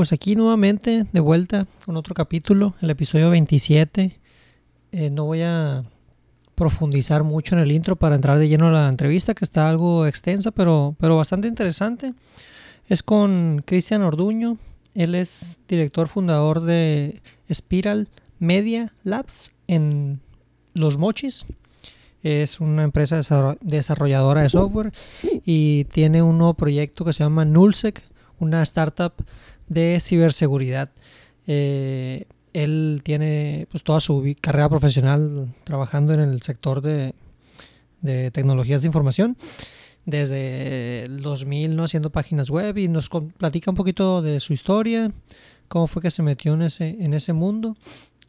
Pues aquí nuevamente, de vuelta con otro capítulo, el episodio 27. Eh, no voy a profundizar mucho en el intro para entrar de lleno a la entrevista, que está algo extensa, pero, pero bastante interesante. Es con Cristian Orduño. Él es director fundador de Spiral Media Labs en Los Mochis. Es una empresa desarrolladora de software y tiene un nuevo proyecto que se llama Nullsec, una startup de ciberseguridad. Eh, él tiene pues, toda su carrera profesional trabajando en el sector de, tecnologías de información desde el 2000 ¿no? haciendo páginas web y nos platica un poquito de su historia, cómo fue que se metió en ese, en ese mundo.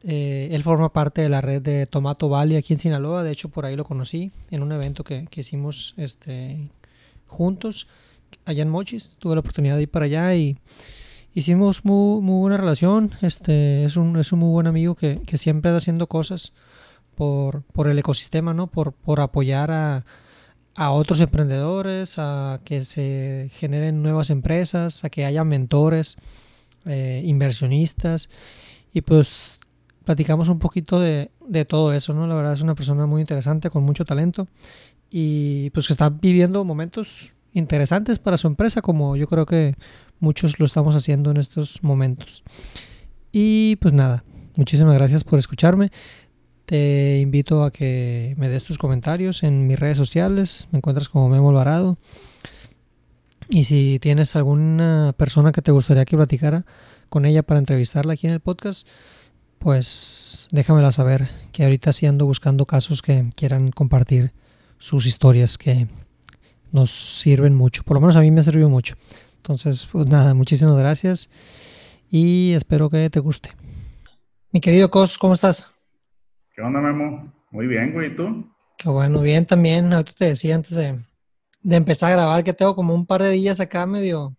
Eh, él forma parte de la red de Tomato Valley aquí en Sinaloa, de hecho por ahí lo conocí en un evento que, que hicimos este, juntos allá en Mochis, tuve la oportunidad de ir para allá y hicimos muy, muy buena relación. Este, es, un, es un muy buen amigo que, que siempre está haciendo cosas por, por el ecosistema, ¿no? por, por apoyar a, a otros emprendedores, a que se generen nuevas empresas, a que haya mentores, eh, inversionistas. Y pues platicamos un poquito de, de, todo eso, ¿no? La verdad es una persona muy interesante, con mucho talento y pues que está viviendo momentos interesantes para su empresa, como yo creo que muchos lo estamos haciendo en estos momentos. Y pues nada, muchísimas gracias por escucharme. Te invito a que me des tus comentarios en mis redes sociales. Me encuentras como Memo Alvarado. Y si tienes alguna persona que te gustaría que platicara con ella para entrevistarla aquí en el podcast, pues déjamela saber que ahorita sí ando buscando casos que quieran compartir sus historias que nos sirven mucho. Por lo menos a mí me ha servido mucho. Entonces, pues nada, muchísimas gracias y espero que te guste. Mi querido Cos, ¿cómo estás? ¿Qué onda, Memo? Muy bien, güey, ¿y tú? Qué bueno, bien también. Ahorita te decía antes de, empezar a grabar que tengo como un par de días acá medio,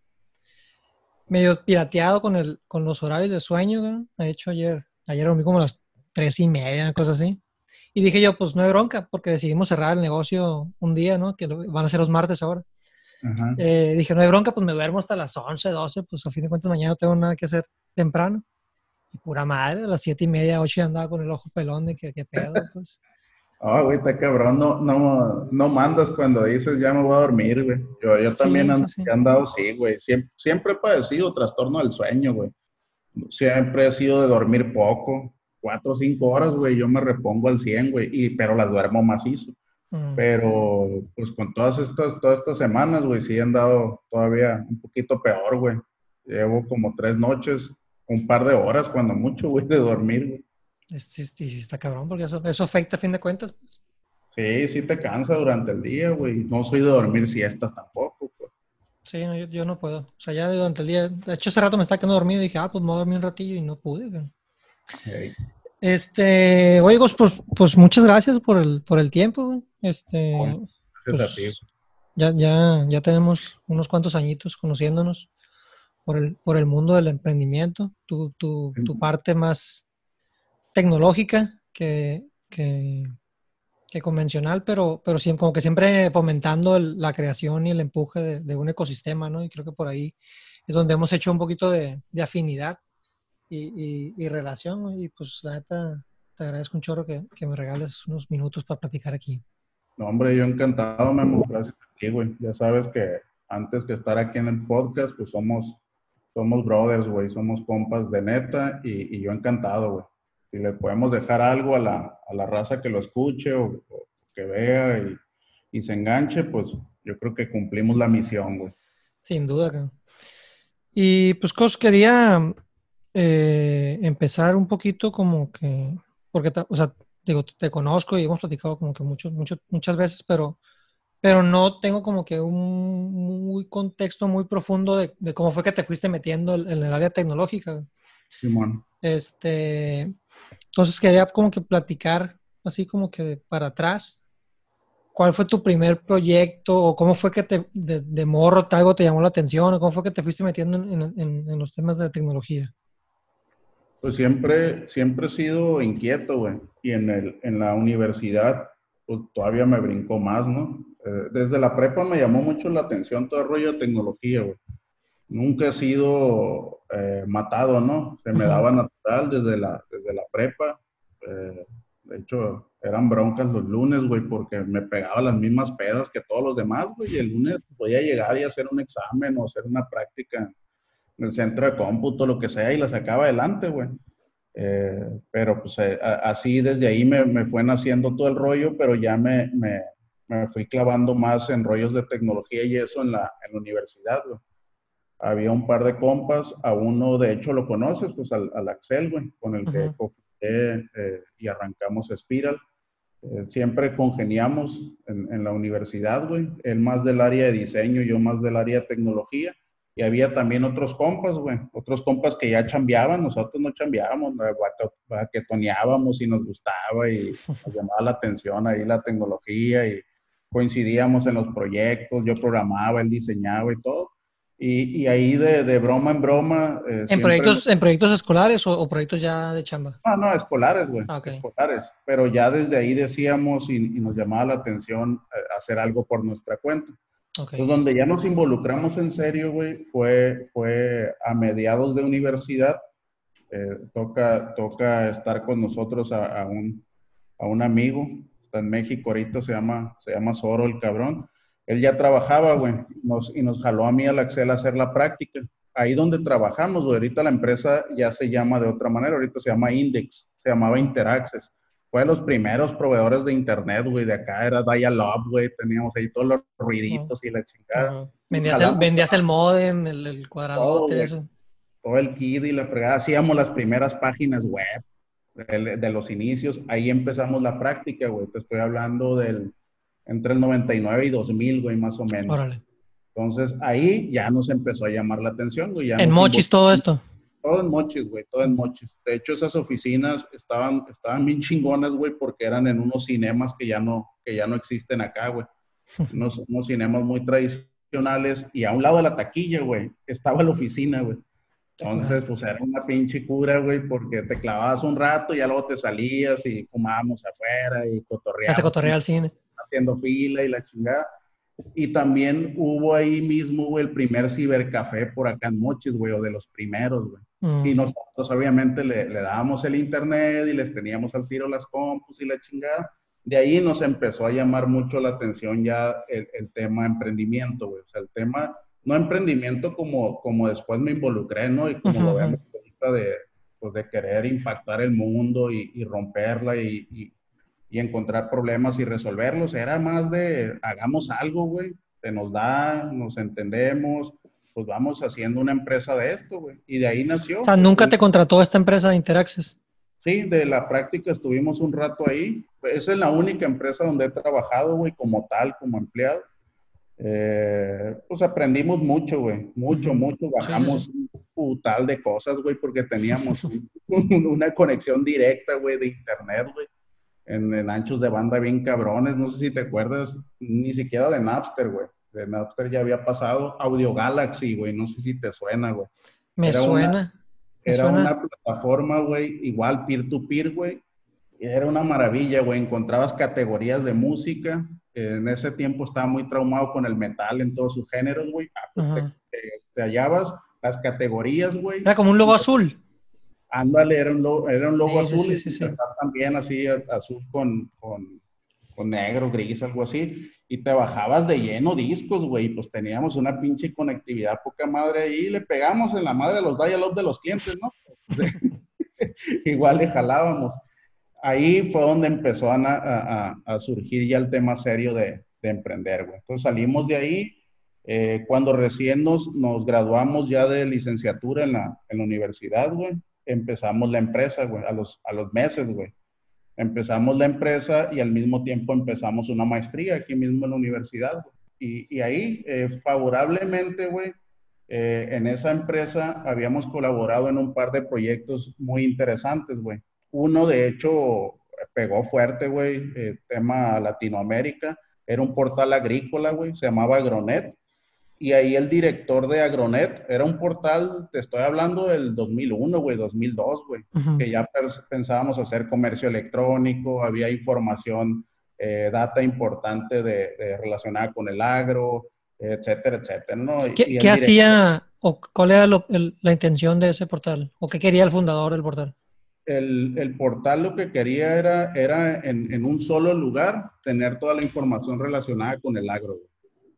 medio pirateado con, el, con los horarios de sueño. De hecho, ayer, ayer dormí como a las tres y media, una cosa así. Y dije yo, pues no hay bronca, porque decidimos cerrar el negocio un día, ¿no? Que van a ser los martes ahora. Eh, dije, no hay bronca, pues me duermo hasta las 11, 12, pues a fin de cuentas mañana no tengo nada que hacer temprano. Y pura madre, a las 7 y media, 8 andaba con el ojo pelón de que, qué pedo, pues. Oh, güey, está cabrón, no, no, no mandas cuando dices ya me voy a dormir, güey. Yo, yo también he andado, sí, güey. Siempre, siempre he padecido trastorno del sueño, güey. Siempre he sido de dormir poco cuatro o cinco horas, güey, yo me repongo al 100, güey, y, pero las duermo macizo. Mm. Pero, pues con todas estas, todas estas semanas, güey, sí han dado todavía un poquito peor, güey. Llevo como tres noches, un par de horas, cuando mucho, güey, de dormir, güey. Sí, sí, está cabrón, porque eso, eso afecta a fin de cuentas, pues. Sí, sí te cansa durante el día, güey. No soy de dormir siestas tampoco, pues. Sí, no, yo, no puedo. O sea, ya durante el día. De hecho, hace rato me estaba quedando dormido y dije, ah, pues me voy a dormir un ratillo y no pude, güey. Este, oye, pues, pues muchas gracias por el, por el tiempo. Este, pues, ya, ya, ya tenemos unos cuantos añitos conociéndonos por el, por el mundo del emprendimiento, tu, tu, tu parte más tecnológica que, que, convencional, pero, pero siempre, como que siempre fomentando la creación y el empuje de, un ecosistema, ¿no? Y creo que por ahí es donde hemos hecho un poquito de, de afinidad y, relación. Y pues la neta, te agradezco un chorro que, que, me regales unos minutos para platicar aquí. No, hombre, yo encantado, Memo. Gracias a ti, güey. Ya sabes que antes que estar aquí en el podcast, pues somos, somos brothers, güey. Somos compas de neta y, yo encantado, güey. Si le podemos dejar algo a la, a la raza que lo escuche o, que vea y, y, se enganche, pues yo creo que cumplimos la misión, güey. Sin duda, Y pues, Cos, quería eh, empezar un poquito como que, porque, o sea, digo, te conozco y hemos platicado como que mucho, mucho, muchas veces, pero, pero no tengo como que un muy contexto muy profundo de, de cómo fue que te fuiste metiendo en el área tecnológica. Este, entonces quería como que platicar así como que para atrás. ¿Cuál fue tu primer proyecto o cómo fue que te, de, de morro algo te llamó la atención o cómo fue que te fuiste metiendo en, en, en los temas de tecnología? Pues siempre, siempre he sido inquieto, güey. Y en, el, en la universidad, pues todavía me brincó más, ¿no? Eh, desde la prepa me llamó mucho la atención todo el rollo de tecnología, güey. nunca he sido eh, matado, ¿no? Se me daba natural desde la, desde la prepa. Eh, de hecho, eran broncas los lunes, güey, porque me pegaba las mismas pedas que todos los demás, güey, y el lunes podía llegar y hacer un examen o hacer una práctica en el centro de cómputo, lo que sea, y la sacaba adelante, güey. Eh, pero pues así desde ahí me, me, fue naciendo todo el rollo, pero ya me, me, me, fui clavando más en rollos de tecnología y eso en la, en la universidad, güey había un par de compas, a uno de hecho lo conoces, pues al, Axel, güey, con el que eh, y arrancamos Spiral. Eh, siempre congeniamos en, en, la universidad, güey. Él más del área de diseño, yo más del área de tecnología. Y había también otros compas, güey. Otros compas que ya chambeaban, nosotros no chambeábamos, toneábamos y nos gustaba y nos llamaba la atención ahí la tecnología y coincidíamos en los proyectos. Yo programaba, él diseñaba y todo. Y, ahí de, broma en broma. Eh, ¿En, proyectos, ¿En proyectos escolares o, proyectos ya de chamba? No, no, escolares, güey. Ah, escolares. Pero ya desde ahí decíamos y, nos llamaba la atención eh, hacer algo por nuestra cuenta. Entonces, donde ya nos involucramos en serio, güey, fue, fue a mediados de universidad. Eh, toca, toca estar con nosotros a, un, a un amigo. Está en México ahorita, se llama, se llama Zoro el cabrón él ya trabajaba, güey, y nos jaló a mí al Axel a hacer la práctica. Ahí donde trabajamos, güey, ahorita la empresa ya se llama de otra manera, ahorita se llama Index, se llamaba Interaccess. Fue de los primeros proveedores de internet, güey, de acá era Dial-Up, güey, teníamos ahí todos los ruiditos y la chingada. Vendías, el, modem, el, el cuadradote, todo, eso. Todo el kit y la fregada, hacíamos las primeras páginas web de, de los inicios, ahí empezamos la práctica, güey, te estoy hablando del entre el 99 y 2000, güey, más o menos. Órale. Entonces ahí ya nos empezó a llamar la atención, güey. ¿En Mochis todo esto? Todo en Mochis, güey, todo en Mochis. De hecho, esas oficinas estaban, estaban bien chingonas, güey, porque eran en unos cinemas que ya no, que ya no existen acá, güey. unos, unos cinemas muy tradicionales y a un lado de la taquilla, güey, estaba la oficina, güey. Entonces, pues era una pinche cura, güey, porque te clavabas un rato y ya luego te salías y fumábamos afuera y cotorreábamos. Se cotorrea al cine haciendo fila y la chingada. Y también hubo ahí mismo, güey, el primer cibercafé por acá en Mochis, güey, o de los primeros, güey. Mm. Y nosotros obviamente le, le, dábamos el internet y les teníamos al tiro las compus y la chingada. De ahí nos empezó a llamar mucho la atención ya el, el tema emprendimiento, güey. O sea, el tema, no emprendimiento como, como después me involucré, ¿no? Y como lo vemos ahorita de, pues, de querer impactar el mundo y, y romperla y, y y encontrar problemas y resolverlos. Era más de, hagamos algo, güey, se nos da, nos entendemos, pues vamos haciendo una empresa de esto, güey. Y de ahí nació. O sea, ¿nunca te contrató esta empresa de Interaccess? Sí, de la práctica estuvimos un rato ahí. Esa es la única empresa donde he trabajado, güey, como tal, como empleado. Eh, pues aprendimos mucho, güey, mucho, mucho. Bajamos un tal de cosas, güey, porque teníamos una conexión directa, güey, de internet, güey en, anchos de banda bien cabrones. No sé si te acuerdas, ni siquiera de Napster, güey. De Napster ya había pasado Audio Galaxy, güey. No sé si te suena, güey. Me suena. era una plataforma, güey, igual peer-to-peer, güey. Era una maravilla, güey. Encontrabas categorías de música. En ese tiempo estaba muy traumado con el metal en todos sus géneros, güey. Ah, pues te, hallabas las categorías, güey. Era como un logo azul. Ándale, era un logo, era un logo azul y también así azul con, con, con, negro, gris, algo así. Y te bajabas de lleno discos, güey. Pues teníamos una pinche conectividad poca madre ahí. Y le pegamos en la madre a los dial de los clientes, ¿no? Igual le jalábamos. Ahí fue donde empezó a, surgir ya el tema serio de, de emprender, güey. Entonces salimos de ahí. Eh, cuando recién nos, nos, graduamos ya de licenciatura en la, universidad, güey, empezamos la empresa, güey, a los meses, güey. Empezamos la empresa y al mismo tiempo empezamos una maestría aquí mismo en la universidad. Y, y, ahí, eh, favorablemente, güey, eh, en esa empresa habíamos colaborado en un par de proyectos muy interesantes, güey. Uno, de hecho, pegó fuerte, güey, eh, tema Latinoamérica. Era un portal agrícola, güey, se llamaba Agronet y ahí el director de Agronet, era un portal, te estoy hablando del 2001, güey, 2002, güey, que ya pensábamos hacer comercio electrónico, había información, eh, data importante de, relacionada con el agro, etcétera, etcétera, ¿no? ¿Qué, hacía o cuál era la intención de ese portal? ¿O qué quería el fundador del portal? El, portal lo que quería era, era en, un solo lugar tener toda la información relacionada con el agro.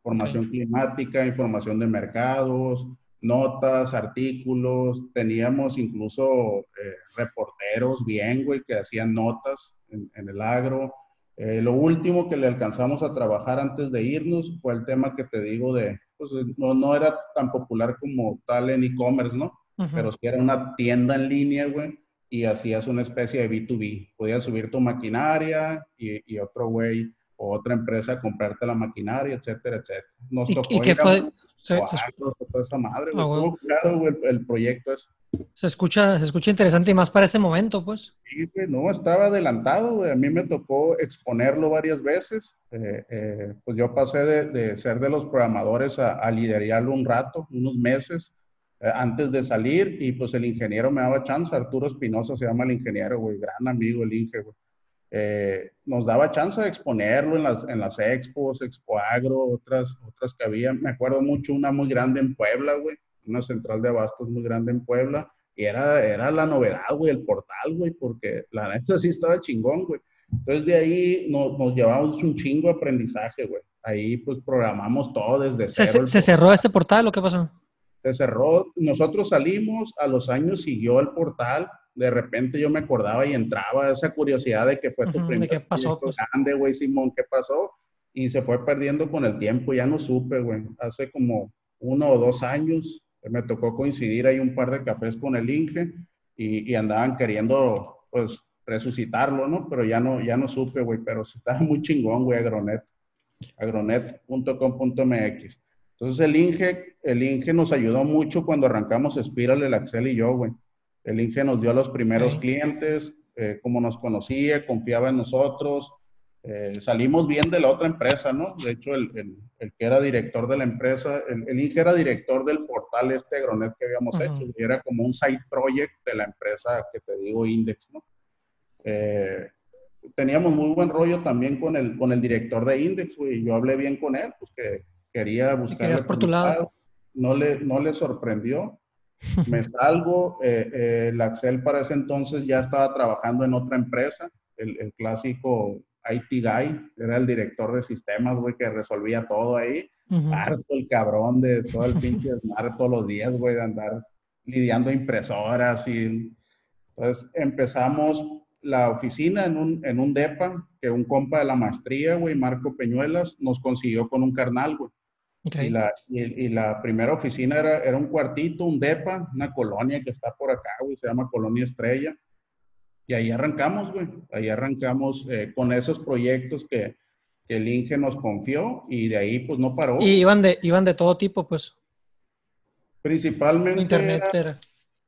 Información climática, información de mercados, notas, artículos, teníamos incluso eh, reporteros bien, güey, que hacían notas en, el agro. Eh, lo último que le alcanzamos a trabajar antes de irnos fue el tema que te digo de, pues no, no era tan popular como tal en e-commerce, ¿no? Pero sí era una tienda en línea, güey, y hacías una especie de B2B. Podías subir tu maquinaria y, y otro güey o otra empresa comprarte la maquinaria, etcétera, etcétera. ¿Y, qué fue? Se, esa madre, el, proyecto es. Se escucha, se escucha interesante y más para ese momento, pues. Sí, no, estaba adelantado, A mí me tocó exponerlo varias veces. Eh, eh, pues yo pasé de, ser de los programadores a, a liderarlo un rato, unos meses, eh, antes de salir. Y pues el ingeniero me daba chance, Arturo Espinosa se llama el ingeniero, güey, gran amigo el ingeniero, eh, nos daba chance de exponerlo en las, en las expos, Expo Agro, otras, otras que había. Me acuerdo mucho una muy grande en Puebla, güey, una central de abastos muy grande en Puebla. Y era, era la novedad, güey, el portal, güey, porque la neta sí estaba chingón, güey. Entonces de ahí nos, nos llevamos un chingo de aprendizaje, güey. Ahí pues programamos todo desde cero. ¿Se, cerró ese portal o qué pasó? Se cerró. Nosotros salimos, a los años siguió el portal de repente yo me acordaba y entraba esa curiosidad de que fue tu primer ¿Qué pasó? Pues? grande, güey, Simón, ¿qué pasó? Y se fue perdiendo con el tiempo, ya no supe, güey. Hace como uno o dos años me tocó coincidir ahí un par de cafés con el Inge y, y andaban queriendo, pues, resucitarlo, ¿no? Pero ya no, ya no supe, güey, pero estaba muy chingón, güey, Agronet. Agronet.com.mx. Entonces el Inge, el Inge nos ayudó mucho cuando arrancamos Spiral, el Axel y yo, güey. El Inge nos dio a los primeros clientes, eh, como nos conocía, confiaba en nosotros. Eh, salimos bien de la otra empresa, ¿no? De hecho, el, que era director de la empresa, el, Inge era director del portal este Agronet que habíamos hecho, y era como un side project de la empresa que te digo, Index, ¿no? Eh, teníamos muy buen rollo también con el, con el director de Index, güey. Yo hablé bien con él, pues que quería buscar. por tu lado. No le, no le sorprendió me salgo, eh, eh, el Axel para ese entonces ya estaba trabajando en otra empresa, el, clásico IT Guy, era el director de sistemas, güey, que resolvía todo ahí. Harto el cabrón de todo el pinche desmadre todos los días, güey, de andar lidiando impresoras y... Entonces empezamos la oficina en un, en un DEPA, que un compa de la maestría, güey, Marco Peñuelas, nos consiguió con un carnal, güey. Y, la, y, la, primera oficina era, era un cuartito, un DEPA, una colonia que está por acá, güey, se llama Colonia Estrella. Y ahí arrancamos, güey. Ahí arrancamos eh, con esos proyectos que, que, el Inge nos confió y de ahí pues no paró. Y iban de, iban de todo tipo, pues. Principalmente Internet era,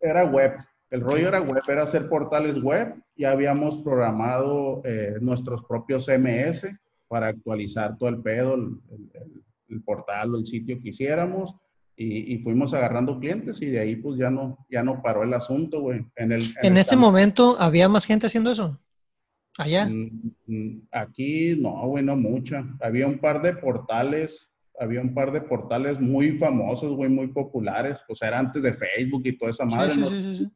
era. web. El rollo era web, era hacer portales web. Ya habíamos programado eh, nuestros propios CMS para actualizar todo el pedo, el, el portal o el sitio que hiciéramos y, fuimos agarrando clientes y de ahí pues ya no, ya no paró el asunto, güey. En, el, en, ese momento había más gente haciendo eso. Allá. Mm, mm, aquí no, güey, no mucha. Había un par de portales, había un par de portales muy famosos, güey, muy populares. O sea, era antes de Facebook y toda esa madre. Sí, sí, sí,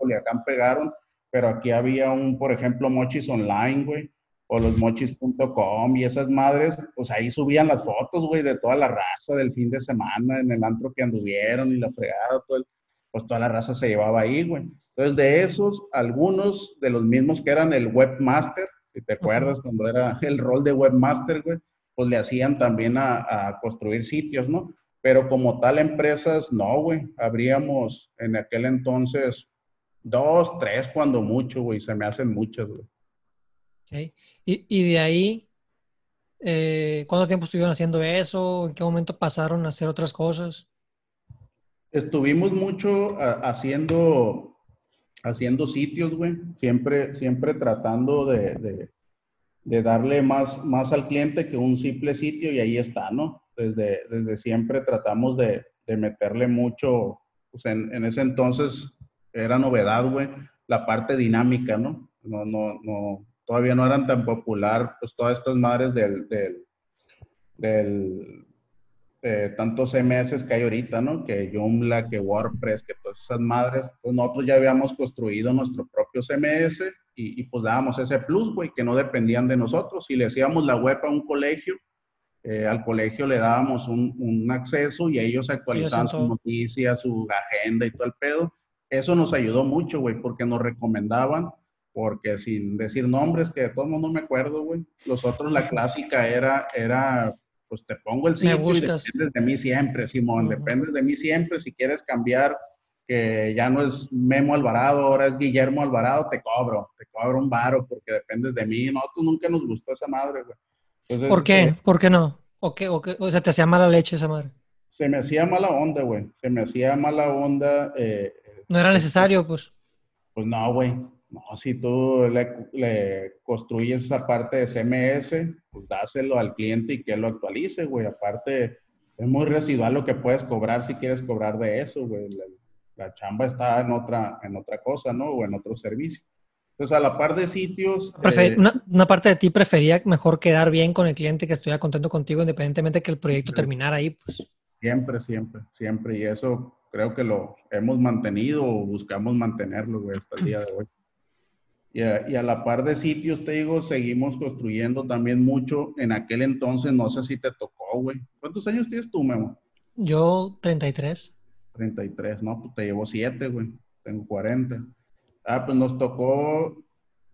pegaron, pero aquí había un, por ejemplo, Mochis Online, güey o los mochis.com y esas madres, pues ahí subían las fotos, güey, de toda la raza del fin de semana en el antro que anduvieron y la fregada, todo pues toda la raza se llevaba ahí, güey. Entonces, de esos, algunos de los mismos que eran el webmaster, si te acuerdas, cuando era el rol de webmaster, güey, pues le hacían también a, construir sitios, ¿no? Pero como tal, empresas, no, güey. Habríamos en aquel entonces dos, tres, cuando mucho, güey. Se me hacen muchas, güey. Okay. Y, de ahí, eh, ¿cuánto tiempo estuvieron haciendo eso? ¿En qué momento pasaron a hacer otras cosas? Estuvimos mucho haciendo, haciendo sitios, güey. Siempre, siempre tratando de, darle más, más al cliente que un simple sitio y ahí está, ¿no? Desde, desde siempre tratamos de, meterle mucho, pues en, en, ese entonces era novedad, güey, la parte dinámica, ¿no? No, no, no, todavía no eran tan popular, pues todas estas madres del, del, eh, tantos CMS que hay ahorita, ¿no? Que Joomla, que WordPress, que todas esas madres, pues nosotros ya habíamos construido nuestro propio CMS y, pues dábamos ese plus, güey, que no dependían de nosotros. Si le hacíamos la web a un colegio, eh, al colegio le dábamos un, un, acceso y ellos actualizaban sus noticias, su agenda y todo el pedo. Eso nos ayudó mucho, güey, porque nos recomendaban, porque sin decir nombres, que de todos modos no me acuerdo, güey. Los otros, la clásica era, era pues te pongo el sitio y dependes de mí siempre, Simón, dependes de mí siempre. Si quieres cambiar, que ya no es Memo Alvarado, ahora es Guillermo Alvarado, te cobro, te cobro un varo porque dependes de mí. No, tú nunca nos gustó esa madre, güey. ¿Por qué? Eh, ¿Por qué no? ¿O, qué, o, o sea, te hacía mala leche esa madre? Se me hacía mala onda, güey. Se me hacía mala onda. Eh, no era necesario, pues. Pues no, güey. No, si tú le, construyes esa parte de CMS, pues dáselo al cliente y que lo actualice, güey. Aparte, es muy residual lo que puedes cobrar si quieres cobrar de eso, güey. La, chamba está en otra, en otra cosa, ¿no? O en otro servicio. Entonces, a la par de sitios... Eh, una, parte de ti prefería mejor quedar bien con el cliente que estuviera contento contigo, independientemente de que el proyecto terminara ahí, pues. Siempre, siempre, siempre. Y eso creo que lo hemos mantenido o buscamos mantenerlo, güey, hasta el día de hoy. Y a, la par de sitios, te digo, seguimos construyendo también mucho. En aquel entonces, no sé si te tocó, güey. ¿Cuántos años tienes tú, Memo? Yo, 33. 33, no, pues te llevo 7, güey. Tengo 40. Ah, pues nos tocó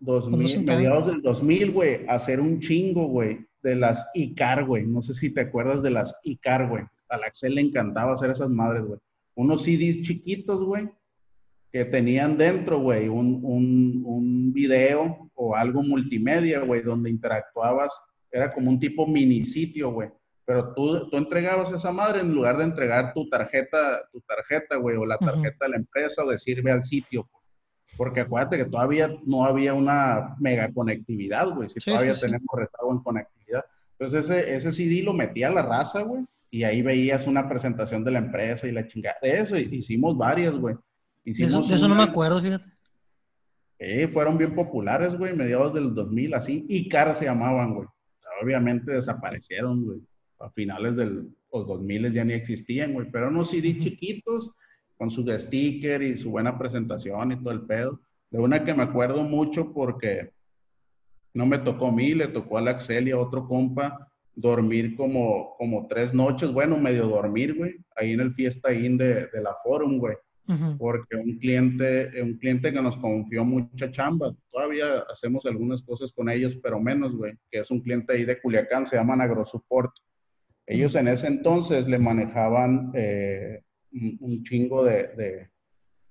2000, mediados del 2000, güey, hacer un chingo, güey, de las ICAR, güey. No sé si te acuerdas de las ICAR, güey. A la Axel le encantaba hacer esas madres, güey. Unos CDs chiquitos, güey, que tenían dentro, güey, un, un, un, video o algo multimedia, güey, donde interactuabas, era como un tipo mini sitio, güey. Pero tú, tú entregabas esa madre en lugar de entregar tu tarjeta, tu tarjeta, güey, o la tarjeta de la empresa o decirme al sitio, porque acuérdate que todavía no había una mega conectividad, güey, si todavía tenemos retraso en conectividad. Entonces ese, ese CD lo metía a la raza, güey, y ahí veías una presentación de la empresa y la chingada. Eso hicimos varias, güey. Hicimos eso, no me acuerdo, fíjate. Eh, fueron bien populares, güey, mediados del 2000, así. Y cara se llamaban, güey. obviamente desaparecieron, güey. A finales del los 2000 ya ni existían, güey. Pero unos CD chiquitos con su sticker y su buena presentación y todo el pedo. De una que me acuerdo mucho porque no me tocó a mí, le tocó a la Axel y a otro compa dormir como, como tres noches, bueno, medio dormir, güey, ahí en el Fiesta In de, de la Forum, güey porque un cliente, un cliente que nos confió mucha chamba, todavía hacemos algunas cosas con ellos, pero menos, güey, que es un cliente ahí de Culiacán, se llaman AgroSupport. Ellos en ese entonces le manejaban eh, un, chingo de,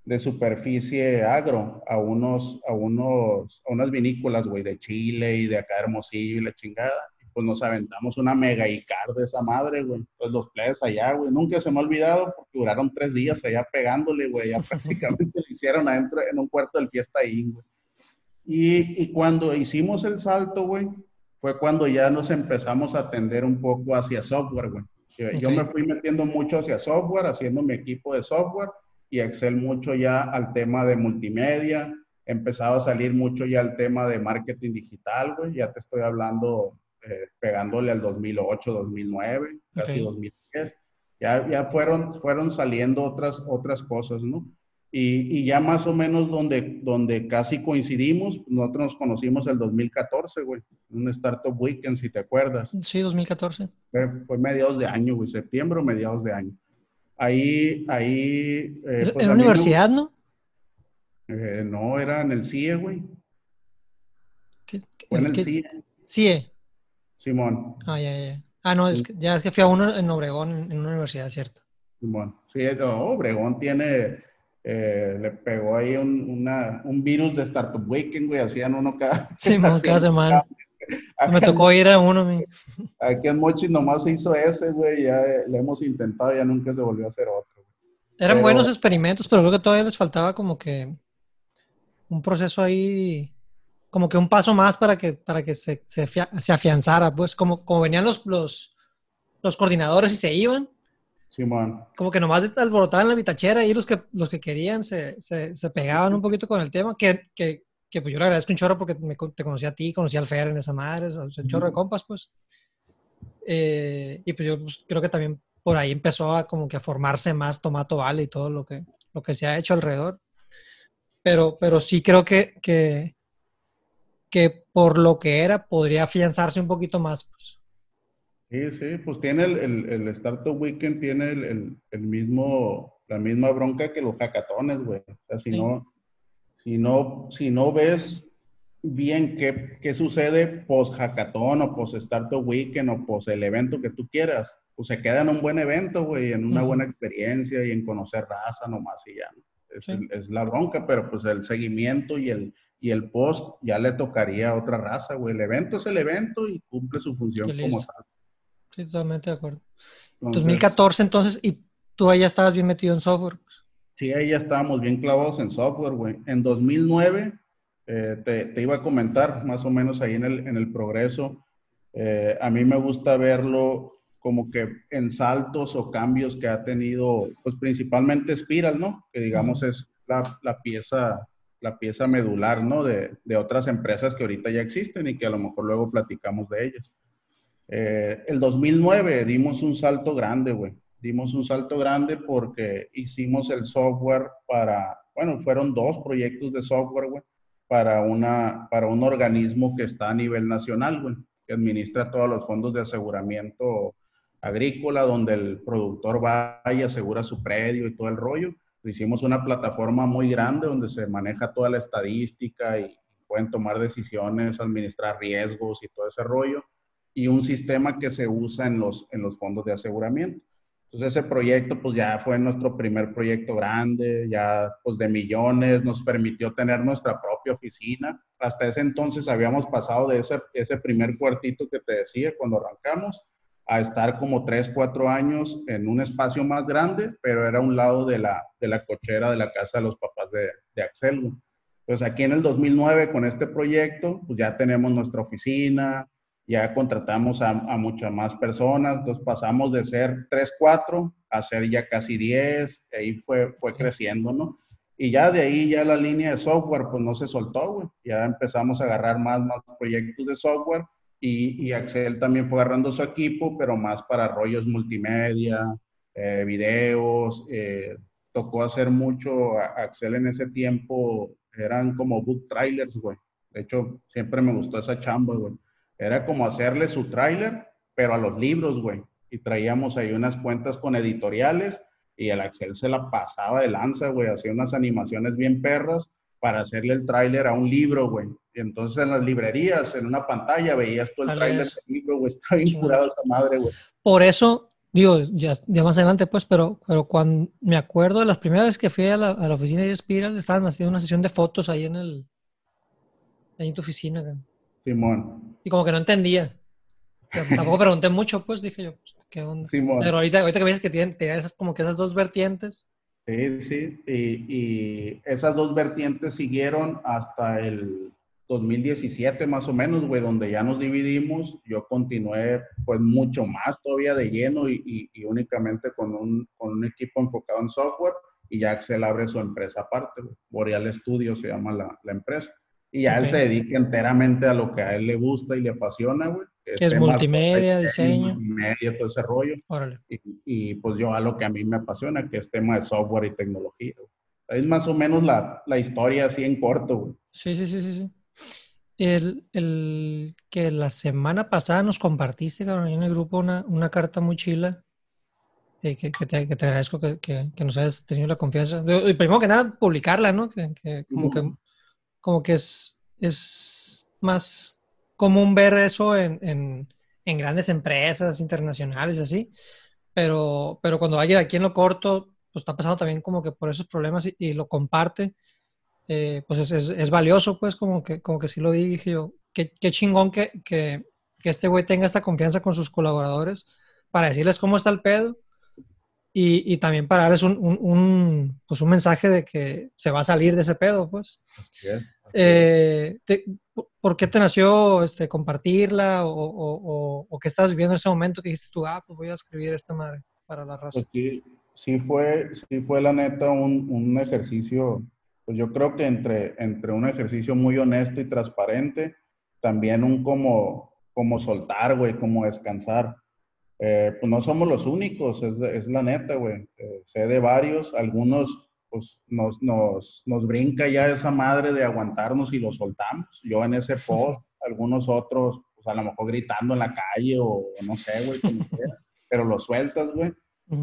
de, superficie agro a unos, a unos, a unas vinícolas, güey, de Chile y de acá Hermosillo y la chingada pues nos aventamos una mega Icar de esa madre, güey. Pues los plebes allá, güey. Nunca se me ha olvidado porque duraron tres días allá pegándole, güey. Ya prácticamente lo hicieron adentro en un cuarto del fiesta ahí, güey. Y, y, cuando hicimos el salto, güey, fue cuando ya nos empezamos a atender un poco hacia software, güey. Yo me fui metiendo mucho hacia software, haciendo mi equipo de software y Excel mucho ya al tema de multimedia. Empezaba a salir mucho ya el tema de marketing digital, güey. Ya te estoy hablando eh, pegándole al 2008, 2009, casi 2010. Ya, ya fueron, fueron saliendo otras, otras cosas, ¿no? Y, y, ya más o menos donde, donde casi coincidimos, nosotros nos conocimos el 2014, güey, un Startup Weekend, si te acuerdas. Sí, 2014. Fue, mediados de año, güey, septiembre o mediados de año. Ahí, ahí... Eh, pues ¿En la universidad, no? Eh, no, era en el CIE, güey. ¿Qué, Fue en el CIE. CIE. Simón. Ah, ya, ya. Ah, no, es que, ya es que fui a uno en Obregón, en una universidad, ¿cierto? Simón. Sí, Obregón tiene, eh, le pegó ahí un, una, un virus de Startup Weekend, güey, hacían uno cada, Simón, cada semana. Me tocó ir a uno. Mi... Aquí en Mochi nomás se hizo ese, güey, ya le hemos intentado, ya nunca se volvió a hacer otro. Eran buenos experimentos, pero creo que todavía les faltaba como que un proceso ahí como que un paso más para que, para que se, se, se afianzara, pues como, como venían los, los, los coordinadores y se iban. Sí, man. Como que nomás alborotaban la bitachera y los que, los que querían se, se, se pegaban un poquito con el tema, que, que, que, pues yo le agradezco un chorro porque me, te conocí a ti, conocí al Fer en esa madre, un chorro de compas, pues. Eh, y pues yo pues, creo que también por ahí empezó a como que a formarse más Tomato Vale y todo lo que, lo que se ha hecho alrededor. Pero, pero sí creo que, que, que por lo que era podría afianzarse un poquito más. Pues. Sí, sí, pues tiene el, el, el Startup Weekend, tiene el, el, mismo, la misma bronca que los hackatones, güey. O sea, si, no, si, no, si no ves bien qué, qué sucede post hackatón o post Startup Weekend o post el evento que tú quieras, pues se queda en un buen evento, güey, en una buena experiencia y en conocer raza nomás y ya. Es, es, la bronca, pero pues el seguimiento y el, y el post ya le tocaría a otra raza, güey. El evento es el evento y cumple su función como tal. Sí, totalmente de acuerdo. 2014 entonces, ¿y tú ahí ya estabas bien metido en software? Sí, ahí ya estábamos bien clavados en software, güey. En 2009, eh, te, te, iba a comentar más o menos ahí en el, en el progreso, eh, a mí me gusta verlo como que en saltos o cambios que ha tenido, pues principalmente Spiral, ¿no? Que digamos es la, la pieza la pieza medular, ¿no? De, otras empresas que ahorita ya existen y que a lo mejor luego platicamos de ellas. Eh, el 2009 dimos un salto grande, güey. Dimos un salto grande porque hicimos el software para, bueno, fueron dos proyectos de software, güey, para, para un organismo que está a nivel nacional, güey, que administra todos los fondos de aseguramiento agrícola, donde el productor va y asegura su predio y todo el rollo. Hicimos una plataforma muy grande donde se maneja toda la estadística y pueden tomar decisiones, administrar riesgos y todo ese rollo y un sistema que se usa en los, en los fondos de aseguramiento. Entonces ese proyecto pues ya fue nuestro primer proyecto grande, ya pues de millones, nos permitió tener nuestra propia oficina. Hasta ese entonces habíamos pasado de ese, ese primer cuartito que te decía cuando arrancamos a estar como tres, cuatro años en un espacio más grande, pero era un lado de la, de la cochera de la casa de los papás de, de Axel. Pues aquí en el 2009 con este proyecto, pues ya tenemos nuestra oficina, ya contratamos a, muchas más personas, entonces pasamos de ser 3, 4 a ser ya casi 10, y ahí fue, fue creciendo, ¿no? Y ya de ahí ya la línea de software pues no se soltó, güey. Ya empezamos a agarrar más, más proyectos de software y, Axel también fue agarrando su equipo, pero más para rollos multimedia, eh, videos. Eh, tocó hacer mucho, Axel en ese tiempo eran como book trailers, güey. De hecho, siempre me gustó esa chamba, güey era como hacerle su tráiler, pero a los libros, güey. Y traíamos ahí unas cuentas con editoriales y el Axel se la pasaba de lanza, güey. Hacía unas animaciones bien perras para hacerle el tráiler a un libro, güey. Y entonces en las librerías, en una pantalla, veías tú el tráiler del libro, güey. Está bien curado esa madre, güey. Por eso, digo, ya, ya, más adelante, pues, pero, pero cuando me acuerdo de las primeras veces que fui a la, a la oficina de Spiral, estaban haciendo una sesión de fotos ahí en el, ahí en tu oficina, güey. Simón. Y como que no entendía. Tampoco pregunté mucho, pues dije yo, pues, ¿qué onda? Simón. Pero ahorita, ahorita que me dices que tienen, esas, como que esas dos vertientes. Sí, sí. Y, y, esas dos vertientes siguieron hasta el 2017 más o menos, güey, donde ya nos dividimos. Yo continué pues mucho más todavía de lleno y, y, únicamente con un, con un, equipo enfocado en software y ya Axel abre su empresa aparte, Boreal Studio se llama la, la emprisa. Y ya él se dedica enteramente a lo que a él le gusta y le apasiona, güey. Es, multimedia, diseño. Multimedia, todo ese rollo. Órale. Y, y, pues yo a lo que a mí me apasiona, que es tema de software y tecnología. Es más o menos la, la, historia así en corto, güey. Sí, sí, sí, sí. sí. El, el, que la semana pasada nos compartiste, cabrón, en el grupo una, una carta muy chila. Eh, que, que, te, que, te, agradezco que, que, nos hayas tenido la confianza. Y primero que nada, publicarla, ¿no? Que, como que como que es, es más común ver eso en, en, en grandes empresas internacionales, así. Pero, pero cuando alguien aquí en lo corto, pues está pasando también como que por esos problemas y, lo comparte, eh, pues es, es, es, valioso, pues como que, como que sí lo dije yo. Qué, qué chingón que, que, que este güey tenga esta confianza con sus colaboradores para decirles cómo está el pedo y, y, también para darles un, un, pues un mensaje de que se va a salir de ese pedo, pues. Eh, ¿Por qué te nació este, compartirla o, o, o, qué estás viviendo en ese momento que dijiste tú, ah, pues voy a escribir esta madre para la raza? Pues sí, fue, sí fue la neta un, un, ejercicio, pues yo creo que entre, entre un ejercicio muy honesto y transparente, también un como, como soltar, güey, como descansar eh, pues no somos los únicos, es, la neta, güey. Eh, sé de varios, algunos pues nos, nos, nos, brinca ya esa madre de aguantarnos y lo soltamos. Yo en ese post, algunos otros, pues a lo mejor gritando en la calle o no sé, güey, como pero lo sueltas, güey.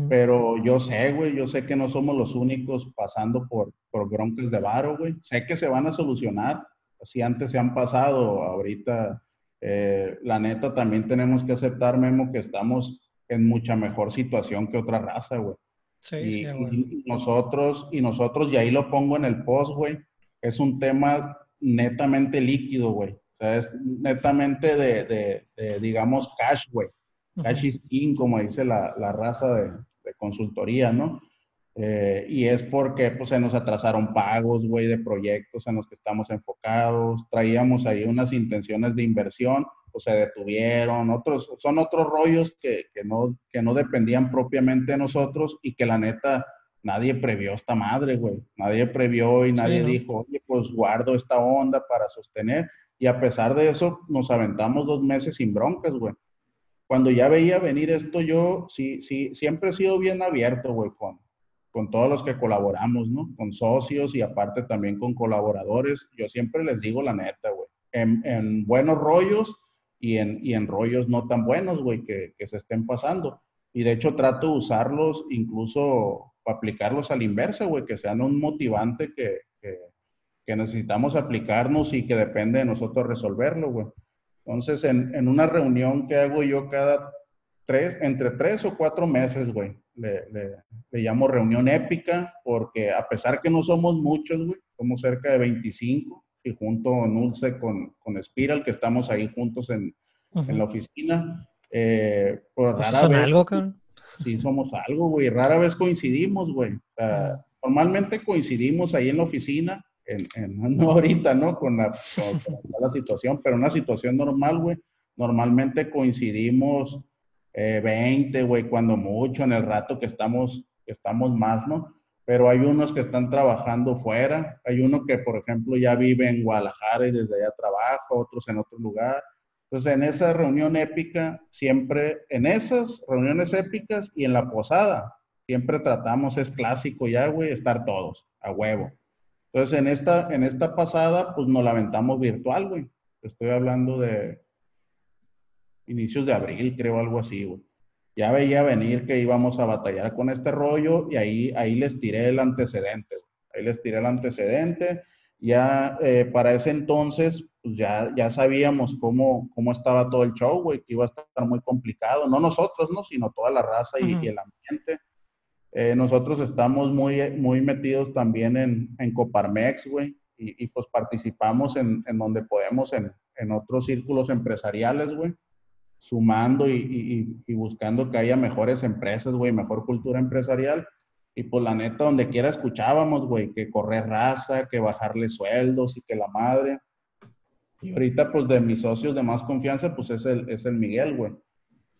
Pero yo sé, güey, yo sé que no somos los únicos pasando por, por broncas de varo, güey. Sé que se van a solucionar, así antes se han pasado, ahorita eh, la neta, también tenemos que aceptar, Memo, que estamos en mucha mejor situación que otra raza, güey. Sí, y, nosotros, y nosotros, y ahí lo pongo en el post, güey, es un tema netamente líquido, güey. O sea, es netamente de, digamos, cash, güey. Cash is king, como dice la, la raza de, consultoría, ¿no? Eh, y es porque pues, se nos atrasaron pagos, güey, de proyectos en los que estamos enfocados. Traíamos ahí unas intenciones de inversión, pues se detuvieron. Otros, son otros rollos que, que, no, que no dependían propiamente de nosotros y que la neta nadie previó esta madre, güey. Nadie previó y nadie dijo, oye, pues guardo esta onda para sostener. Y a pesar de eso, nos aventamos dos meses sin broncas, güey. Cuando ya veía venir esto, yo sí, sí, siempre he sido bien abierto, güey, con, con todos los que colaboramos, ¿no? Con socios y aparte también con colaboradores. Yo siempre les digo la neta, güey. En, buenos rollos y en, y en rollos no tan buenos, güey, que, que, se estén pasando. Y de hecho trato de usarlos incluso para aplicarlos a la inversa, güey, que sean un motivante que, que, que, necesitamos aplicarnos y que depende de nosotros resolverlo, güey. Entonces, en, en una reunión que hago yo cada tres, entre tres o cuatro meses, güey, le, le, llamo reunión épica, porque a pesar que no somos muchos, güey, somos cerca de 25, y junto Nulce con, con Spiral, que estamos ahí juntos en, en la oficina. Eh, por rara vez, algo, Sí, somos algo, güey. Rara vez coincidimos, güey. normalmente coincidimos ahí en la oficina, en, en, no ahorita, ¿no? Con la, con la situación, pero una situación normal, güey. Normalmente coincidimos 20, eh, güey, cuando mucho, en el rato que estamos, que estamos más, ¿no? Pero hay unos que están trabajando fuera, hay uno que, por ejemplo, ya vive en Guadalajara y desde allá trabaja, otros en otro lugar. Entonces, en esa reunión épica, siempre, en esas reuniones épicas y en la posada, siempre tratamos, es clásico ya, güey, estar todos, a huevo. Entonces, en esta, en esta pasada, pues nos lamentamos virtual, güey. Estoy hablando de inicios de abril, creo, algo así, güey. Ya veía venir que íbamos a batallar con este rollo y ahí, ahí les tiré el antecedente, ahí les tiré el antecedente. Ya eh, para ese entonces, pues ya, ya sabíamos cómo, cómo estaba todo el show, güey, que iba a estar muy complicado. No nosotros, ¿no? Sino toda la raza y, el ambiente. Eh, nosotros estamos muy, muy metidos también en, en Coparmex, güey, y, y, pues participamos en, en donde podemos en, en otros círculos empresariales, güey sumando y, buscando que haya mejores empresas, güey, mejor cultura empresarial. Y pues la neta, donde quiera escuchábamos, güey, que correr raza, que bajarle sueldos y que la madre. Y ahorita, pues de mis socios de más confianza, pues es el, es el Miguel, güey.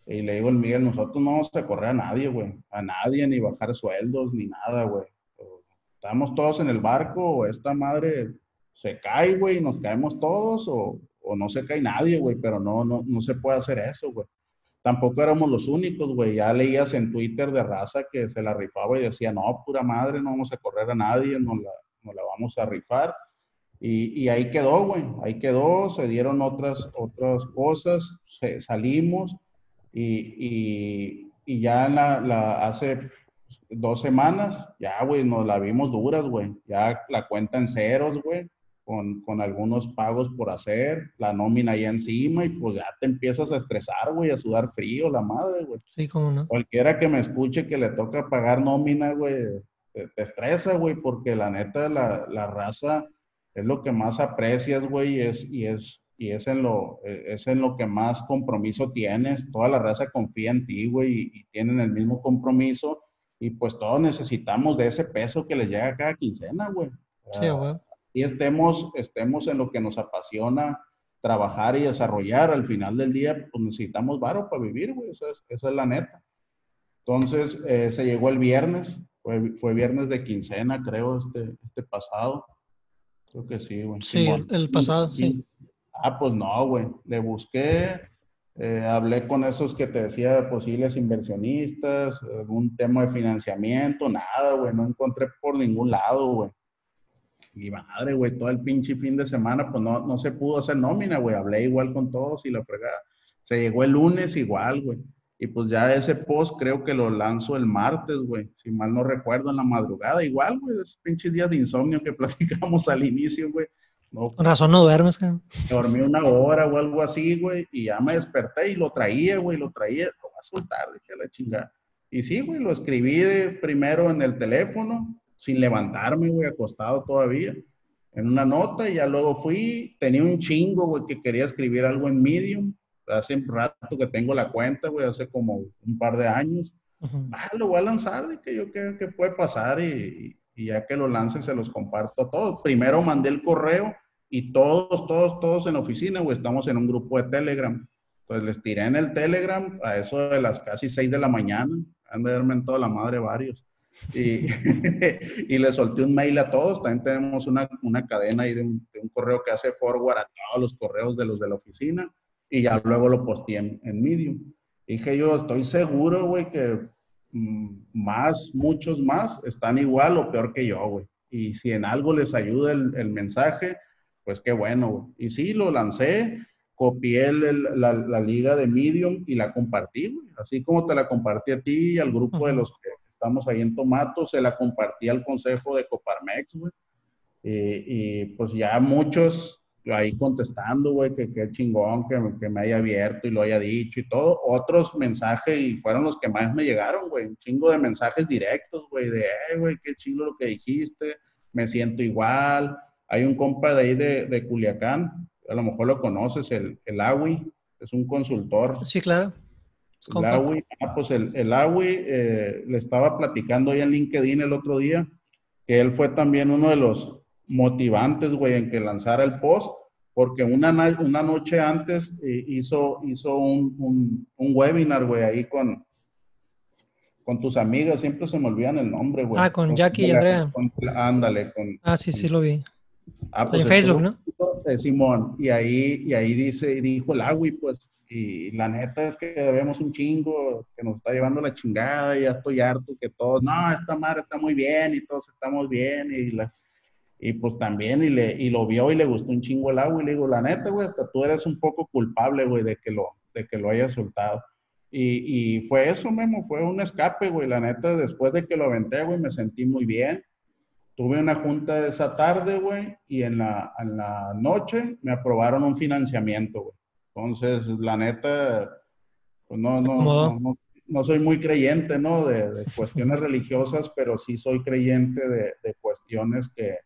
Y le digo al Miguel, nosotros no vamos a correr a nadie, güey. A nadie, ni bajar sueldos, ni nada, güey. Estamos todos en el barco, o esta madre se cae, güey, y nos caemos todos, o, o no se cae nadie, güey, pero no, no, no se puede hacer eso, güey. Tampoco éramos los únicos, güey. Ya leías en Twitter de raza que se la rifaba y decía, no, pura madre, no vamos a correr a nadie, no la, la vamos a rifar. Y, y ahí quedó, güey. Ahí quedó, se dieron otras, otras cosas, salimos y, y, y ya la, la, hace dos semanas, ya, güey, nos la vimos duras, güey. Ya la cuenta en ceros, güey con, con, algunos pagos por hacer, la nómina ahí encima y pues ya te empiezas a estresar, güey, a sudar frío, la madre, güey. Sí, cómo no. Cualquiera que me escuche que le toca pagar nómina, güey, te, estresa, güey, porque la neta, la, la, raza es lo que más aprecias, güey, y es, y es, y es en lo, es en lo que más compromiso tienes. Toda la raza confía en ti, güey, y, y tienen el mismo compromiso. Y pues todos necesitamos de ese peso que les llega cada quincena, güey. Sí, güey y estemos, estemos en lo que nos apasiona trabajar y desarrollar. Al final del día, pues necesitamos varo para vivir, güey. Esa es, la neta. Entonces, eh, se llegó el viernes. Fue, fue, viernes de quincena, creo, este, este pasado. Creo que sí, güey. Sí, el, pasado, sí. Ah, pues no, güey. Le busqué, Eh, hablé con esos que te decía de posibles inversionistas, algún tema de financiamiento, nada, güey, no encontré por ningún lado, güey. Mi madre, güey, todo el pinche fin de semana, pues no, no se pudo hacer nómina, güey. Hablé igual con todos y la fregada. Se llegó el lunes igual, güey. Y pues ya ese post creo que lo lanzo el martes, güey. Si mal no recuerdo, en la madrugada. Igual, güey, esos pinches días de insomnio que platicamos al inicio, güey. No, razón no duermes, cabrón. Dormí una hora o algo así, güey. Y ya me desperté y lo traía, güey. Lo traía. Lo voy a soltar, dije la chingada. Y sí, güey, lo escribí primero en el teléfono, sin levantarme, güey, acostado todavía. En una nota y ya luego fui. Tenía un chingo, güey, que quería escribir algo en Medium hace un rato que tengo la cuenta, güey, hace como un par de años. Ah, lo voy a lanzar, de que yo creo que puede pasar y, ya que lo lance se los comparto a todos. Primero mandé el correo y todos, todos, todos en la oficina, güey, estamos en un grupo de Telegram. Pues les tiré en el Telegram a eso de las casi 6 de la mañana, han de verme en toda la madre varios. Y, y le solté un mail a todos. También tenemos una, una cadena ahí de un, de un, correo que hace forward a todos los correos de los de la oficina y ya luego lo posteé en, en Medium. Dije yo, estoy seguro, güey, que mm, más, muchos más están igual o peor que yo, güey. Y si en algo les ayuda el, el mensaje, pues qué bueno, güey. Y sí, lo lancé, copié el, la, la, liga de Medium y la compartí, güey. Así como te la compartí a ti y al grupo de los que estamos ahí en Tomato, se la compartí al consejo de Coparmex, güey. Y, y, pues ya muchos ahí contestando, güey, que qué chingón que, que, me haya abierto y lo haya dicho y todo. Otros mensajes y fueron los que más me llegaron, güey. Un chingo de mensajes directos, güey, de, eh, güey, qué chingo lo que dijiste, me siento igual. Hay un compa de ahí de, de Culiacán, a lo mejor lo conoces, el, el Awi, es un consultor. Sí, claro. El Awi, ah, pues el, el Awi eh, le estaba platicando ahí en LinkedIn el otro día, que él fue también uno de los motivantes, güey, en que lanzara el post, porque una, una noche antes eh, hizo, hizo un, un, un webinar, güey, ahí con, con tus amigas, siempre se me olvidan el nombre, güey. Ah, con, Jackie y Andrea. ándale, con... Ah, sí, sí, lo vi. Ah, pues en Facebook, ¿no? De Simón, y ahí, y ahí dice, dijo el Agui, pues, y la neta es que debemos un chingo que nos está llevando la chingada y ya estoy harto que todos, no, esta madre está muy bien y todos estamos bien y la y pues también, y, le, y lo vio y le gustó un chingo el agua. Y le digo, la neta, güey, hasta tú eres un poco culpable, güey, de que lo, de que lo hayas soltado. Y, y fue eso, Memo, fue un escape, güey. La neta, después de que lo aventé, güey, me sentí muy bien. Tuve una junta esa tarde, güey, y en la, en la noche me aprobaron un financiamiento, güey. Entonces, la neta, pues no, no, no, no, soy muy creyente, ¿no? De, de cuestiones religiosas, pero sí soy creyente de, de cuestiones que,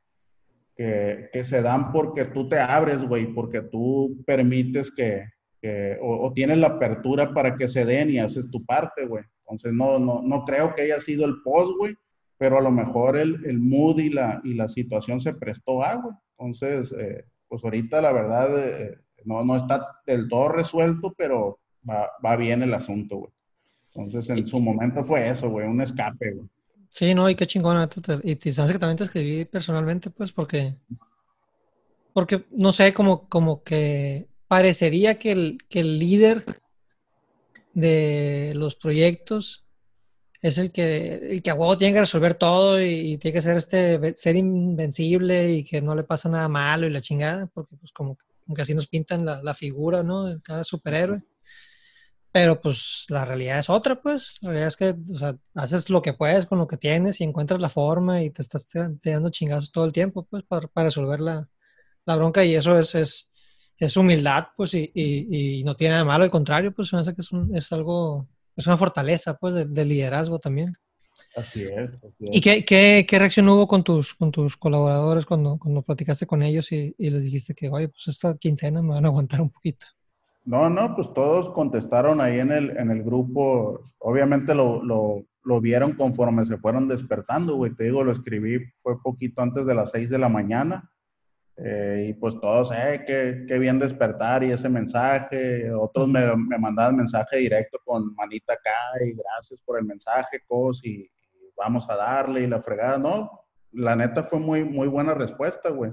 que, que, se dan porque tú te abres, güey, porque tú permites que, que o, o, tienes la apertura para que se den y haces tu parte, güey. Entonces, no, no, no creo que haya sido el post, güey, pero a lo mejor el, el mood y la, y la situación se prestó a, güey. Entonces, eh, pues ahorita la verdad eh, no, no está del todo resuelto, pero va, va bien el asunto, güey. Entonces, en su momento fue eso, güey, un escape, güey. Sí, no, y qué chingona. Y te sabes que también te escribí personalmente, pues, porque. Porque, no sé, como, como que parecería que el, que el líder de los proyectos es el que, el que a huevo tiene que resolver todo y, tiene que ser este ser invencible y que no le pasa nada malo y la chingada, porque pues como, como que así nos pintan la, la figura, ¿no? De cada superhéroe. Pero pues la realidad es otra, pues. La realidad es que o sea, haces lo que puedes con lo que tienes y encuentras la forma y te estás te, te dando chingazos todo el tiempo, pues, para, para resolver la, la, bronca. Y eso es, es, es humildad, pues, y, y, y, no tiene nada malo, al contrario, pues, me hace que es, un, es algo, es una fortaleza, pues, de, de liderazgo también. Así es. Así es. ¿Y qué, qué, qué, reacción hubo con tus, con tus colaboradores cuando, cuando platicaste con ellos y, y les dijiste que, oye, pues esta quincena me van a aguantar un poquito? No, no, pues todos contestaron ahí en el, en el grupo. Obviamente lo, lo, lo vieron conforme se fueron despertando, güey. Te digo, lo escribí, fue poquito antes de las seis de la mañana. Eh, y pues todos, eh, qué, qué, bien despertar y ese mensaje. Otros me, me, mandaban mensaje directo con manita acá y gracias por el mensaje, cos, y, vamos a darle y la fregada. No, la neta fue muy, muy buena respuesta, güey.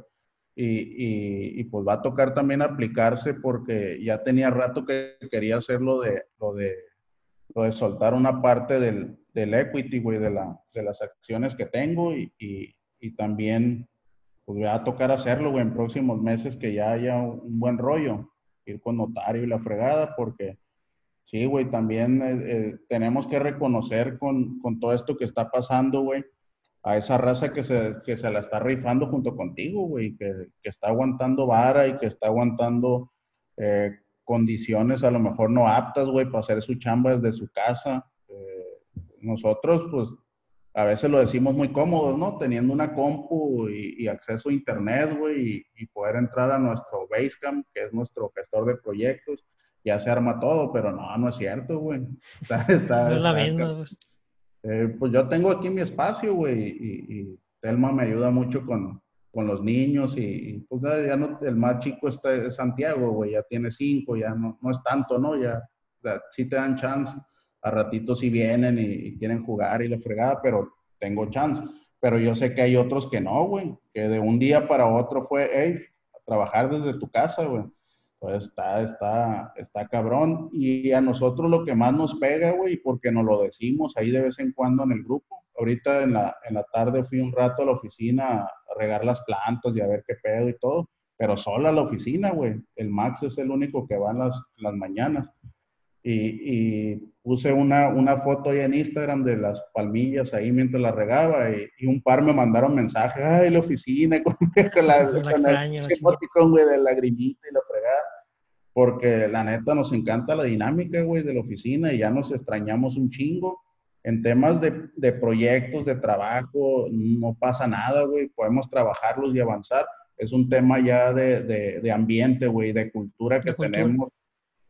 y, pues va a tocar también aplicarse porque ya tenía rato que quería hacer lo de, lo de, lo de soltar una parte del, del equity, güey, de, la, de las acciones que tengo y, y, también pues va a tocar hacerlo, güey, en próximos meses que ya haya un, buen rollo, ir con notario y la fregada, porque sí, güey, también eh, eh, tenemos que reconocer con, con todo esto que está pasando, güey, a esa raza que se, que se la está rifando junto contigo, güey, que, que, está aguantando vara y que está aguantando eh, condiciones a lo mejor no aptas, güey, para hacer su chamba desde su casa. Nosotros, pues, a veces lo decimos muy cómodos, ¿no? Teniendo una compu y, acceso a internet, güey, y, poder entrar a nuestro Basecamp, que es nuestro gestor de proyectos, ya se arma todo, pero no, no es cierto, güey. no es la misma, pues. Eh, pues yo tengo aquí mi espacio, güey, y, y, Telma me ayuda mucho con, con los niños y, pues ya no, el más chico está es Santiago, güey, ya tiene cinco, ya no, no es tanto, ¿no? Ya, ya sí te dan chance, a ratitos sí vienen y, quieren jugar y la fregada, pero tengo chance. Pero yo sé que hay otros que no, güey, que de un día para otro fue, hey, a trabajar desde tu casa, güey. Pues está, está, está cabrón. Y a nosotros lo que más nos pega, güey, porque nos lo decimos ahí de vez en cuando en el grupo. Ahorita en la, en la tarde fui un rato a la oficina a regar las plantas y a ver qué pedo y todo, pero sola a la oficina, güey. El Max es el único que va en las, las mañanas. Y, y, puse una, una foto ahí en Instagram de las palmillas ahí mientras la regaba y, y un par me mandaron mensajes, ay, la oficina, con, la, con el güey, de lagrimita y la fregada porque la neta nos encanta la dinámica, güey, de la oficina y ya nos extrañamos un chingo. En temas de, de proyectos, de trabajo, no pasa nada, güey, podemos trabajarlos y avanzar. Es un tema ya de, de, de ambiente, güey, de cultura que tenemos,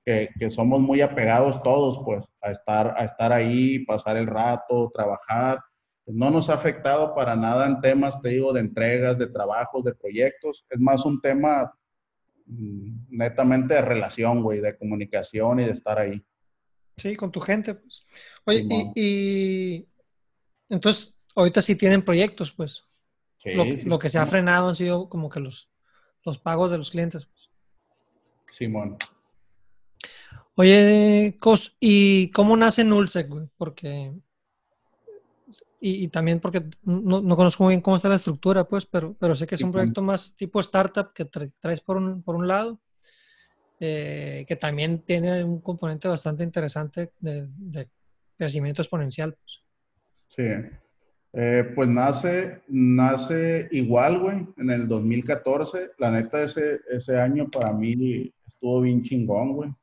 que, que, somos muy apegados todos, pues, a estar, a estar ahí, pasar el rato, trabajar. No nos ha afectado para nada en temas, te digo, de entregas, de trabajos, de proyectos. Es más un tema netamente de relación, güey, de comunicación y de estar ahí. Sí, con tu gente, pues. Oye, y, entonces, ahorita sí tienen proyectos, pues. lo, que se ha frenado han sido como que los, los pagos de los clientes. Pues. Simón. Oye, Cos, ¿y cómo nace Nulsec, güey? Porque y, también porque no, no, conozco muy bien cómo está la estructura, pues, pero, pero sé que es un proyecto más tipo startup que traes por un, por un lado, eh, que también tiene un componente bastante interesante de, de crecimiento exponencial. Pues. Sí, eh, pues nace, nace igual, güey, en el 2014. La neta, ese, ese año para mí estuvo bien chingón, güey.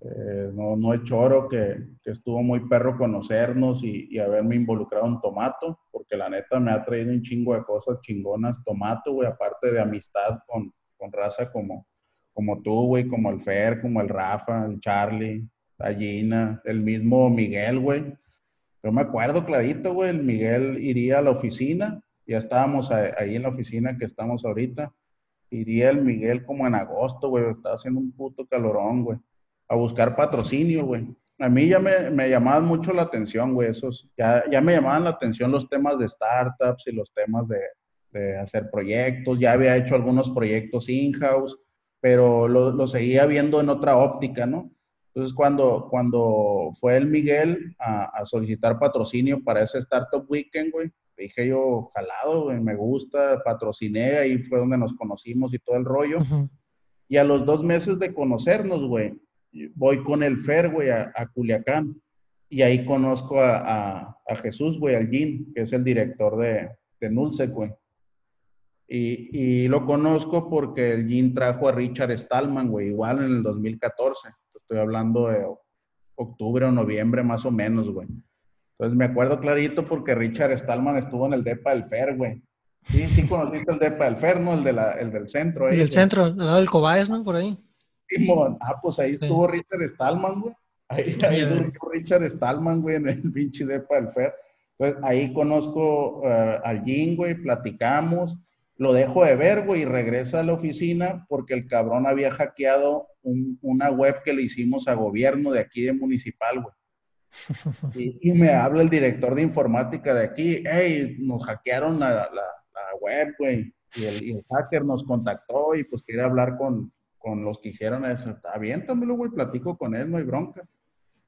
Eh, no, no es choro que, que, estuvo muy perro conocernos y, y, haberme involucrado en Tomato, porque la neta me ha traído un chingo de cosas chingonas Tomato, güey, aparte de amistad con, con raza como, como tú, güey, como el Fer, como el Rafa, el Charlie, la Gina, el mismo Miguel, güey. Yo me acuerdo clarito, güey, el Miguel iría a la oficina, ya estábamos ahí en la oficina que estamos ahorita, iría el Miguel como en agosto, güey, estaba haciendo un puto calorón, güey a buscar patrocinio, güey. A mí ya me, me llamaban mucho la atención, güey, esos, ya, ya me llamaban la atención los temas de startups y los temas de, de hacer proyectos, ya había hecho algunos proyectos in-house, pero lo, lo, seguía viendo en otra óptica, ¿no? Entonces, cuando, cuando fue el Miguel a, a solicitar patrocinio para ese Startup Weekend, güey, dije yo, jalado, güey, me gusta, patrociné, ahí fue donde nos conocimos y todo el rollo. Y a los dos meses de conocernos, güey, voy con el Fer, güey, a, Culiacán. Y ahí conozco a, Jesús, güey, al Gin, que es el director de, de Nulce, güey. Y, lo conozco porque el Gin trajo a Richard Stallman, güey, igual en el 2014. Estoy hablando de octubre o noviembre más o menos, güey. Entonces me acuerdo clarito porque Richard Stallman estuvo en el DEPA del Fer, güey. Sí, sí conociste el DEPA del Fer, ¿no? El, de la, el del centro. El del centro, el lado del Cobaes, ¿no? Por ahí. Ah, pues ahí estuvo Richard Stallman, güey. Ahí, estuvo Richard Stallman, güey, en el pinche depa del Fer. Entonces, ahí conozco uh, al Jim, güey, platicamos, lo dejo de ver, güey, y regresa a la oficina porque el cabrón había hackeado una web que le hicimos a gobierno de aquí de municipal, güey. Y, me habla el director de informática de aquí, hey, nos hackearon la, la, la web, güey. y el, hacker nos contactó y pues quiere hablar con, con los que hicieron eso. Está bien, también güey, platico con él, no hay bronca.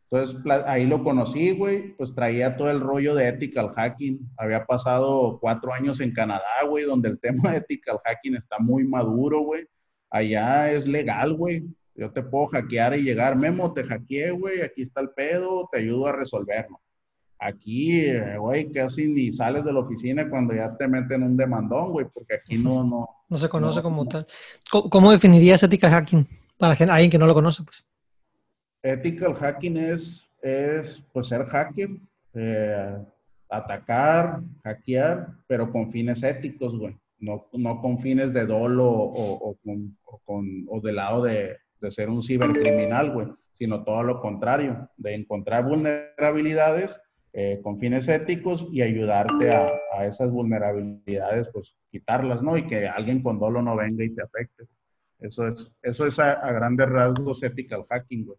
Entonces ahí lo conocí, güey, pues traía todo el rollo de ethical hacking. Había pasado cuatro años en Canadá, güey, donde el tema de ethical hacking está muy maduro, güey. Allá es legal, güey. Yo te puedo hackear y llegar, Memo, te hackeé, güey, aquí está el pedo, te ayudo a resolverlo. Aquí, eh, güey, casi ni sales de la oficina cuando ya te meten un demandón, güey, porque aquí no... No, no se conoce como tal. ¿Cómo, definirías ética hacking para alguien que no lo conoce, pues? Ethical hacking es, es pues, ser hacker, eh, atacar, hackear, pero con fines éticos, güey. No, no con fines de dolo o, con, o, con, o del lado de, de ser un cibercriminal, güey, sino todo lo contrario, de encontrar vulnerabilidades eh, con fines éticos y ayudarte a, a, esas vulnerabilidades, pues quitarlas, ¿no? Y que alguien con dolo no venga y te afecte. Eso es, eso es a, grandes rasgos ethical hacking, güey.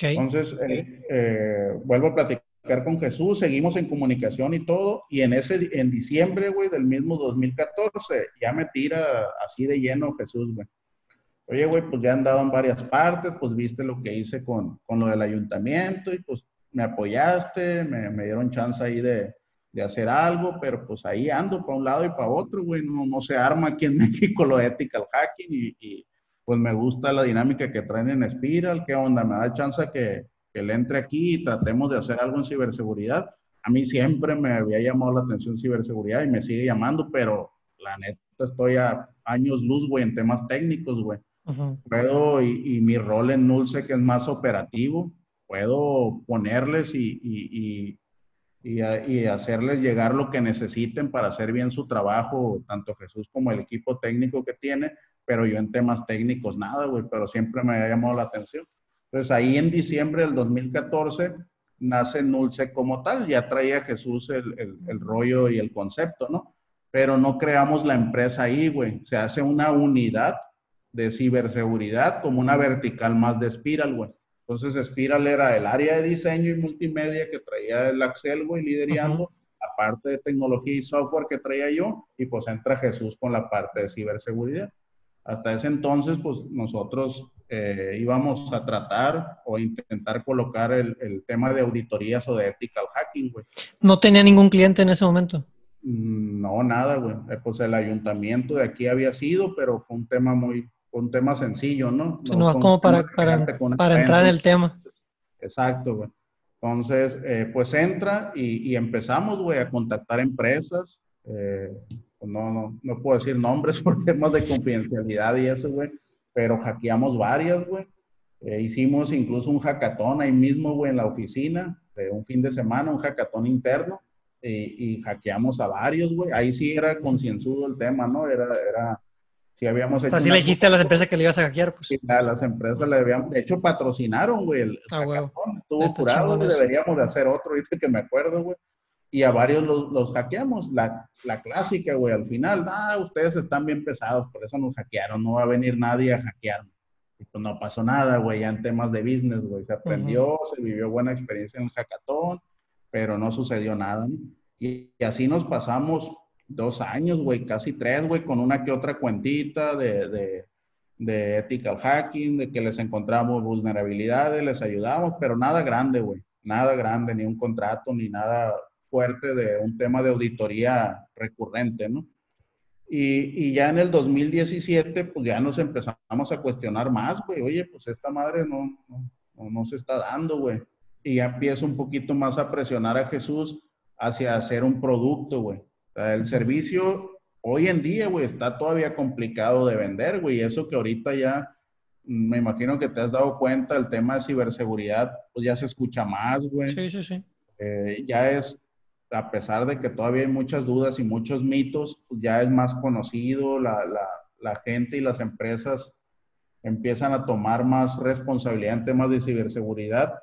Entonces, eh, eh, vuelvo a platicar con Jesús, seguimos en comunicación y todo, y en ese, en diciembre, güey, del mismo 2014, ya me tira así de lleno Jesús, güey. Oye, güey, pues ya han dado en varias partes, pues viste lo que hice con, con lo del ayuntamiento y pues me apoyaste, me, me dieron chance ahí de, de, hacer algo, pero pues ahí ando para un lado y para otro, güey, no, no se arma aquí en México lo ethical hacking y, y, pues me gusta la dinámica que traen en Spiral, qué onda, me da chance que, que le entre aquí y tratemos de hacer algo en ciberseguridad. A mí siempre me había llamado la atención ciberseguridad y me sigue llamando, pero la neta estoy a años luz, güey, en temas técnicos, güey. Puedo, y, y, mi rol en Nulce, que es más operativo, puedo ponerles y, y, hacerles llegar lo que necesiten para hacer bien su trabajo, tanto Jesús como el equipo técnico que tiene, pero yo en temas técnicos nada, güey, pero siempre me ha llamado la atención. Entonces ahí en diciembre del 2014 nace Nulce como tal, ya traía Jesús el, el, el rollo y el concepto, ¿no? Pero no creamos la empresa ahí, güey. Se hace una unidad de ciberseguridad como una vertical más de Spiral, güey. Entonces, Spiral era el área de diseño y multimedia que traía el Axel, güey, liderando, la parte de tecnología y software que traía yo, y pues entra Jesús con la parte de ciberseguridad. Hasta ese entonces, pues nosotros eh, íbamos a tratar o intentar colocar el, el, tema de auditorías o de ethical hacking, güey. ¿No tenía ningún cliente en ese momento? Mm, no, nada, güey. Eh, pues el ayuntamiento de aquí había sido, pero fue un tema muy, un tema sencillo, ¿no? no, como para, para, para entrar en el tema. Exacto, güey. Entonces, eh, pues entra y, y empezamos, güey, a contactar empresas. Eh, no, no, no puedo decir nombres por temas de confidencialidad y eso, güey, pero hackeamos varias, güey. Eh, hicimos incluso un hackatón ahí mismo, güey, en la oficina, de un fin de semana, un hackatón interno, y, y hackeamos a varios, güey. Ahí sí era concienzudo el tema, ¿no? Era, era si habíamos hecho. Así le dijiste a las empresas que le ibas a hackear, pues. A las empresas le habíamos. De hecho, patrocinaron, güey. El ah, Estuvo curado, Deberíamos de hacer otro, viste que me acuerdo, güey. Y a varios los, los hackeamos. La, la, clásica, güey, al final, ah, ustedes están bien pesados, por eso nos hackearon. No va a venir nadie a hackearnos. Y pues no pasó nada, güey, ya en temas de business, güey. Se aprendió, se vivió buena experiencia en el hackathon, pero no sucedió nada, ¿no? y, y así nos pasamos dos años, güey, casi tres, güey, con una que otra cuentita de, de, de, ethical hacking, de que les encontramos vulnerabilidades, les ayudamos, pero nada grande, güey, nada grande, ni un contrato, ni nada fuerte de un tema de auditoría recurrente, ¿no? Y, y ya en el 2017, pues ya nos empezamos a cuestionar más, güey, oye, pues esta madre no, no, no se está dando, güey. Y ya empiezo un poquito más a presionar a Jesús hacia hacer un producto, güey el servicio hoy en día, güey, está todavía complicado de vender, güey. Eso que ahorita ya, me imagino que te has dado cuenta, el tema de ciberseguridad, pues ya se escucha más, güey. Sí, sí, sí. Eh, ya es, a pesar de que todavía hay muchas dudas y muchos mitos, pues ya es más conocido, la, la, la gente y las empresas empiezan a tomar más responsabilidad en temas de ciberseguridad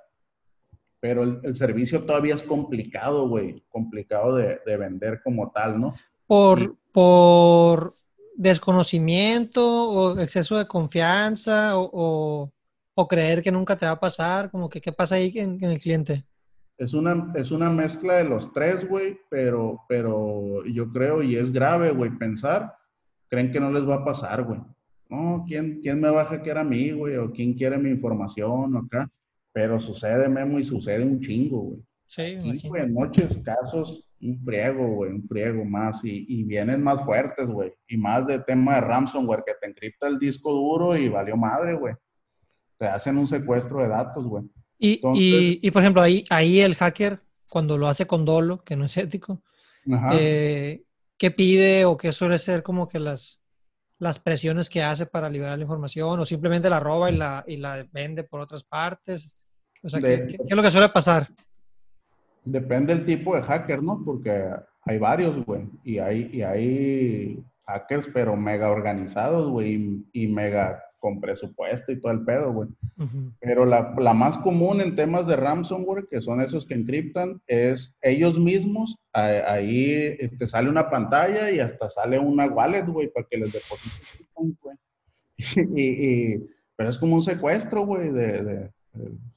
pero el, servicio todavía es complicado, güey, complicado de, de, vender como tal, ¿no? Por, por desconocimiento o exceso de confianza o, o, creer que nunca te va a pasar, como que qué pasa ahí en, en el cliente. Es una, es una mezcla de los tres, güey, pero, pero yo creo, y es grave, güey, pensar creen que no les va a pasar, güey. No, ¿quién, ¿quién me va a hackear a mí, güey? ¿O quién quiere mi información o acá? Pero sucede, Memo, y sucede un chingo, güey. Sí, güey, en noches, casos, un friego, güey, un friego más. Y, y vienen más fuertes, güey. Y más de tema de ransomware, que te encripta el disco duro y valió madre, güey. Te hacen un secuestro de datos, güey. Y, y, y, por ejemplo, ahí, ahí el hacker, cuando lo hace con dolo, que no es ético, eh, ¿qué pide o qué suele ser como que las, las presiones que hace para liberar la información o simplemente la roba y la, y la vende por otras partes? O sea, ¿qué, es lo que suele pasar? Depende del tipo de hacker, ¿no? Porque hay varios, güey, y hay, y hay hackers, pero mega organizados, güey, y mega con presupuesto y todo el pedo, güey. Pero la, la, más común en temas de ransomware, que son esos que encriptan, es ellos mismos, ahí te sale una pantalla y hasta sale una wallet, güey, para que les depositen, güey. y, pero es como un secuestro, güey, de, de,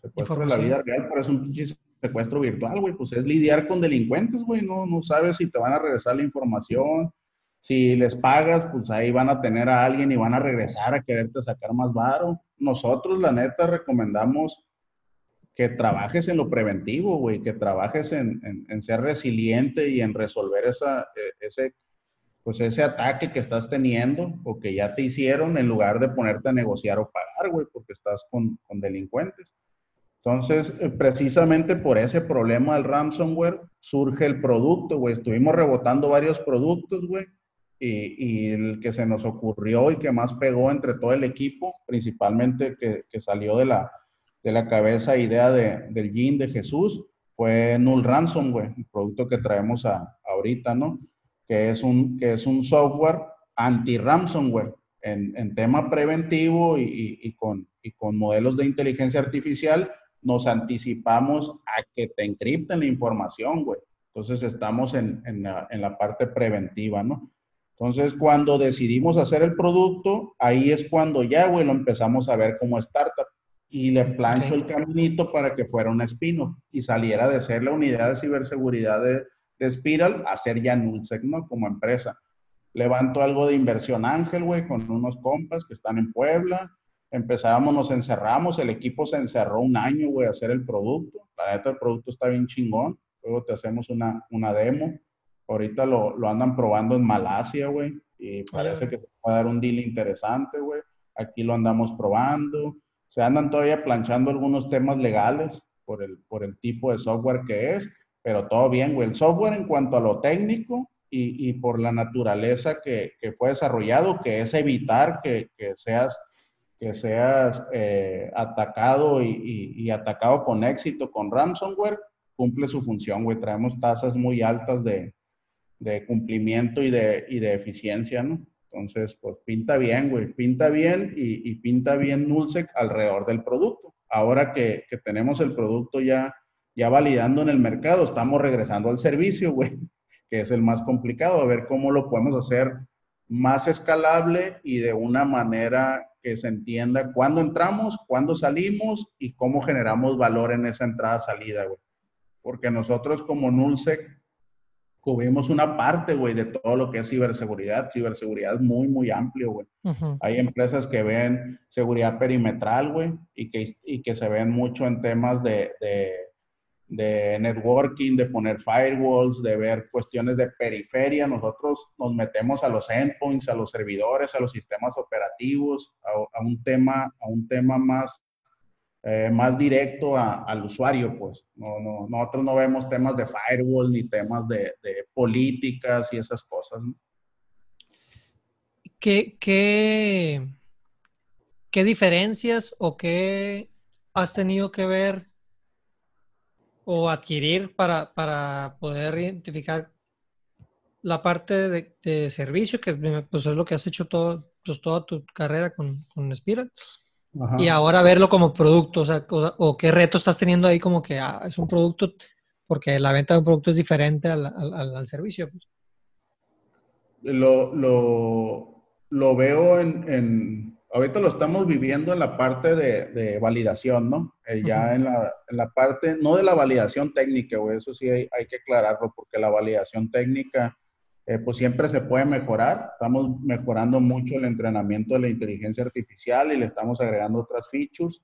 secuestro de la vida real, pero es un secuestro virtual, güey, pues es lidiar con delincuentes, güey, no, no sabes si te van a regresar la información, si les pagas, pues ahí van a tener a alguien y van a regresar a quererte sacar más varo. Nosotros, la neta, recomendamos que trabajes en lo preventivo, güey, que trabajes en, ser resiliente y en resolver esa, e, ese, pues ese ataque que estás teniendo o que ya te hicieron en lugar de ponerte a negociar o pagar, güey, porque estás con, con delincuentes. Entonces, eh, precisamente por ese problema del ransomware surge el producto, güey. Estuvimos rebotando varios productos, güey y, el que se nos ocurrió y que más pegó entre todo el equipo, principalmente que, que salió de la, de la cabeza idea de, del Yin de Jesús, fue Null Ransomware, el producto que traemos a, ahorita, ¿no? Que es un, que es un software anti-ransomware en, en, tema preventivo y, y, con, y con modelos de inteligencia artificial, nos anticipamos a que te encripten la información, güey. Entonces estamos en, en, la, en la parte preventiva, ¿no? Entonces, cuando decidimos hacer el producto, ahí es cuando ya, güey, lo empezamos a ver como startup. Y le plancho el caminito para que fuera un spin y saliera de ser la unidad de ciberseguridad de, de Spiral a ser ya Nullsec, ¿no? Como empresa. Levanto algo de inversión ángel, güey, con unos compas que están en Puebla. Empezábamos, nos encerramos, el equipo se encerró un año, güey, a hacer el producto. La neta, el producto está bien chingón. Luego te hacemos una, una demo Ahorita lo, lo andan probando en Malasia, güey, y parece que se va a dar un deal interesante, güey. Aquí lo andamos probando. Se andan todavía planchando algunos temas legales por el, por el tipo de software que es, pero todo bien, güey. El software en cuanto a lo técnico y, y por la naturaleza que, que, fue desarrollado, que es evitar que, que seas, que seas eh, atacado y, y, y, atacado con éxito con ransomware, cumple su función, güey. Traemos tasas muy altas de, de cumplimiento y de, y de eficiencia, ¿no? Entonces, pues pinta bien, güey, pinta bien y, pinta bien Nullsec alrededor del producto. Ahora que, que, tenemos el producto ya, ya validando en el mercado, estamos regresando al servicio, güey, que es el más complicado, a ver cómo lo podemos hacer más escalable y de una manera que se entienda cuándo entramos, cuándo salimos y cómo generamos valor en esa entrada-salida, güey. Porque nosotros como Nullsec cubrimos una parte, güey, de todo lo que es ciberseguridad. Ciberseguridad es muy, muy amplio, güey. Hay empresas que ven seguridad perimetral, güey, y que, y que se ven mucho en temas de, de, de, networking, de poner firewalls, de ver cuestiones de periferia. Nosotros nos metemos a los endpoints, a los servidores, a los sistemas operativos, a, a un, tema, a un tema más eh, más directo al usuario, pues. No, no, nosotros no vemos temas de firewall ni temas de, políticas y esas cosas. ¿Qué, qué, qué diferencias o qué has tenido que ver o adquirir para, para poder identificar la parte de, servicio, que pues, es lo que has hecho todo, pues, toda tu carrera con, con Spiral? Y ahora verlo como producto, o sea, o, qué reto estás teniendo ahí como que ah, es un producto, porque la venta de un producto es diferente al, al, servicio. Pues. Lo, lo, lo, veo en, en, ahorita lo estamos viviendo en la parte de, de validación, ¿no? Eh, ya en, la, en, la, parte, no de la validación técnica, o eso sí hay, hay, que aclararlo, porque la validación técnica eh, pues siempre se puede mejorar. Estamos mejorando mucho el entrenamiento de la inteligencia artificial y le estamos agregando otras features.